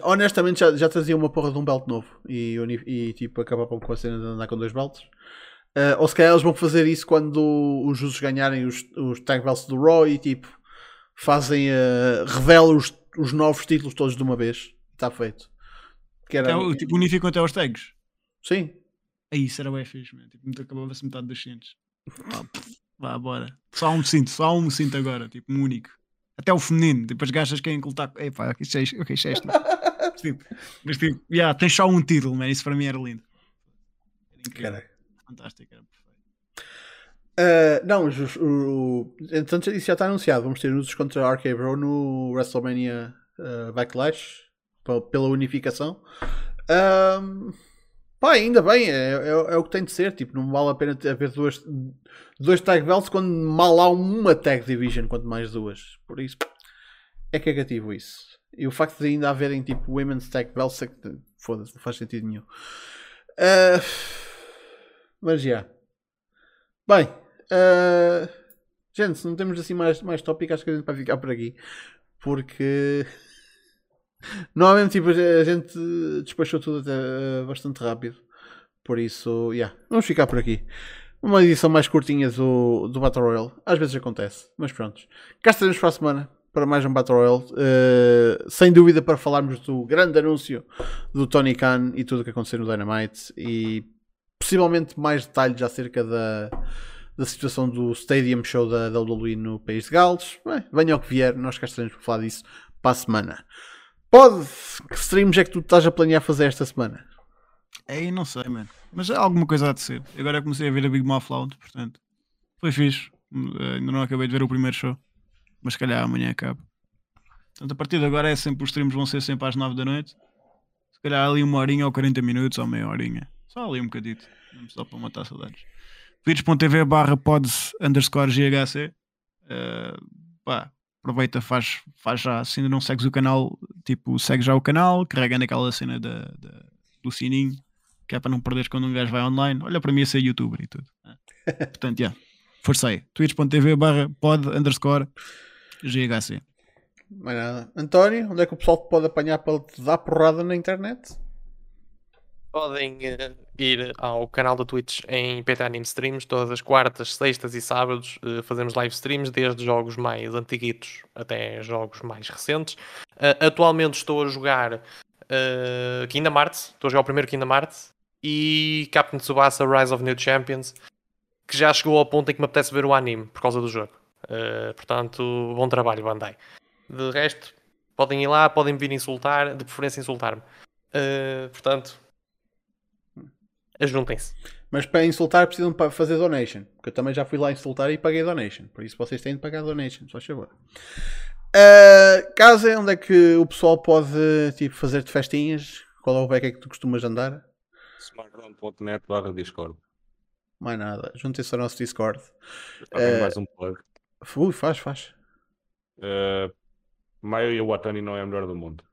honestamente já, já trazia uma porra de um belt novo e, e tipo acabavam com a cena de andar com dois belts. Uh, ou se calhar eles vão fazer isso quando os Jusos ganharem os, os tag belts do Raw e tipo fazem, uh, revelam os, os novos títulos todos de uma vez. Está feito. Que era, é, tipo, unificam até os tags. Sim, Aí isso era fixe, man. Tipo, acabava-se metade dos cintos. Vá, bora. Só um cinto, só um cinto agora, tipo, um único. Até o feminino, tipo, as gajas querem colocar. Epá, isto é, isto é isto. mas tipo, mas, tipo yeah, tens só um título, man. Isso para mim era lindo. Era incrível. Fantástico, era perfeito. Uh, não, o, o, entretanto isso já está anunciado. Vamos ter usos contra a RK Bro no WrestleMania uh, Backlash pela unificação. Um, pá, ainda bem, é, é, é, o que tem de ser. Tipo, não vale a pena haver duas, dois tag belts quando mal há uma tag division, quanto mais duas. Por isso é cagativo isso. E o facto de ainda haverem tipo women's tag belts, é foda-se, não faz sentido nenhum. Uh, mas já. Bem, uh, gente, se não temos assim mais, mais tópico, acho que a gente vai ficar por aqui. Porque normalmente tipo, a gente despachou tudo até uh, bastante rápido. Por isso, yeah, vamos ficar por aqui. Uma edição mais curtinha do, do Battle Royale. Às vezes acontece, mas pronto. Cá estaremos para a semana para mais um Battle Royale. Uh, sem dúvida para falarmos do grande anúncio do Tony Khan e tudo o que aconteceu no Dynamite. E possivelmente mais detalhes acerca da, da situação do Stadium Show da WWE no País de Gales. Bem, venha ao que vier, nós cá estaremos para falar disso para a semana. Pode, que streams é que tu estás a planear fazer esta semana? Aí não sei, mano. Mas alguma coisa há de ser. Agora comecei a ver a Big Mouth Loud, portanto. Foi fixe. Uh, ainda não acabei de ver o primeiro show. Mas se calhar amanhã acaba. Portanto, a partir de agora é sempre os streams vão ser sempre às 9 da noite. Se calhar ali uma horinha ou 40 minutos ou meia horinha. Só ali um bocadito. Só para matar saudades. twitch.tv barra pods underscore GHC. Uh, pá, aproveita, faz, faz já. Se ainda não segues o canal, tipo, segue já o canal, carrega naquela cena da, da, do sininho, que é para não perderes quando um gajo vai online. Olha para mim a ser youtuber e tudo. Portanto, já. Yeah, forcei. twitch.tv barra pod underscore GHC. Mais nada. António, onde é que o pessoal te pode apanhar para te dar porrada na internet? Podem uh, ir ao canal da Twitch em PT Anime Streams todas as quartas, sextas e sábados. Uh, fazemos live streams desde jogos mais antiguitos até jogos mais recentes. Uh, atualmente estou a jogar Kingdom Hearts, estou a jogar o primeiro Kingdom Hearts e Captain Tsubasa Rise of New Champions, que já chegou ao ponto em que me apetece ver o anime por causa do jogo. portanto, bom trabalho, Bandai. De resto, podem ir lá, podem vir insultar, de preferência insultar-me. portanto, ajuntem-se. Mas para insultar precisam fazer donation. Porque eu também já fui lá insultar e paguei donation. Por isso vocês têm de pagar donation, só favor. Uh, casa, onde é que o pessoal pode tipo, fazer-te festinhas? Qual é o beca que tu costumas andar? smartphone.net barra Discord. Mais nada. Juntem-se ao nosso Discord. Uh, mais um plug. Ui, faz, faz. Uh, Maio e o Watani não é a melhor do mundo.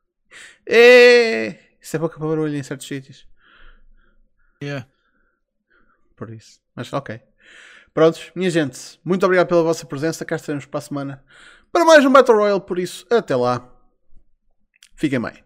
É... Isso é boca para barulho em certos sítios. Yeah. Por isso. Mas ok. Prontos, minha gente, muito obrigado pela vossa presença. Cá estaremos para a semana para mais um Battle Royale. Por isso, até lá. Fiquem bem.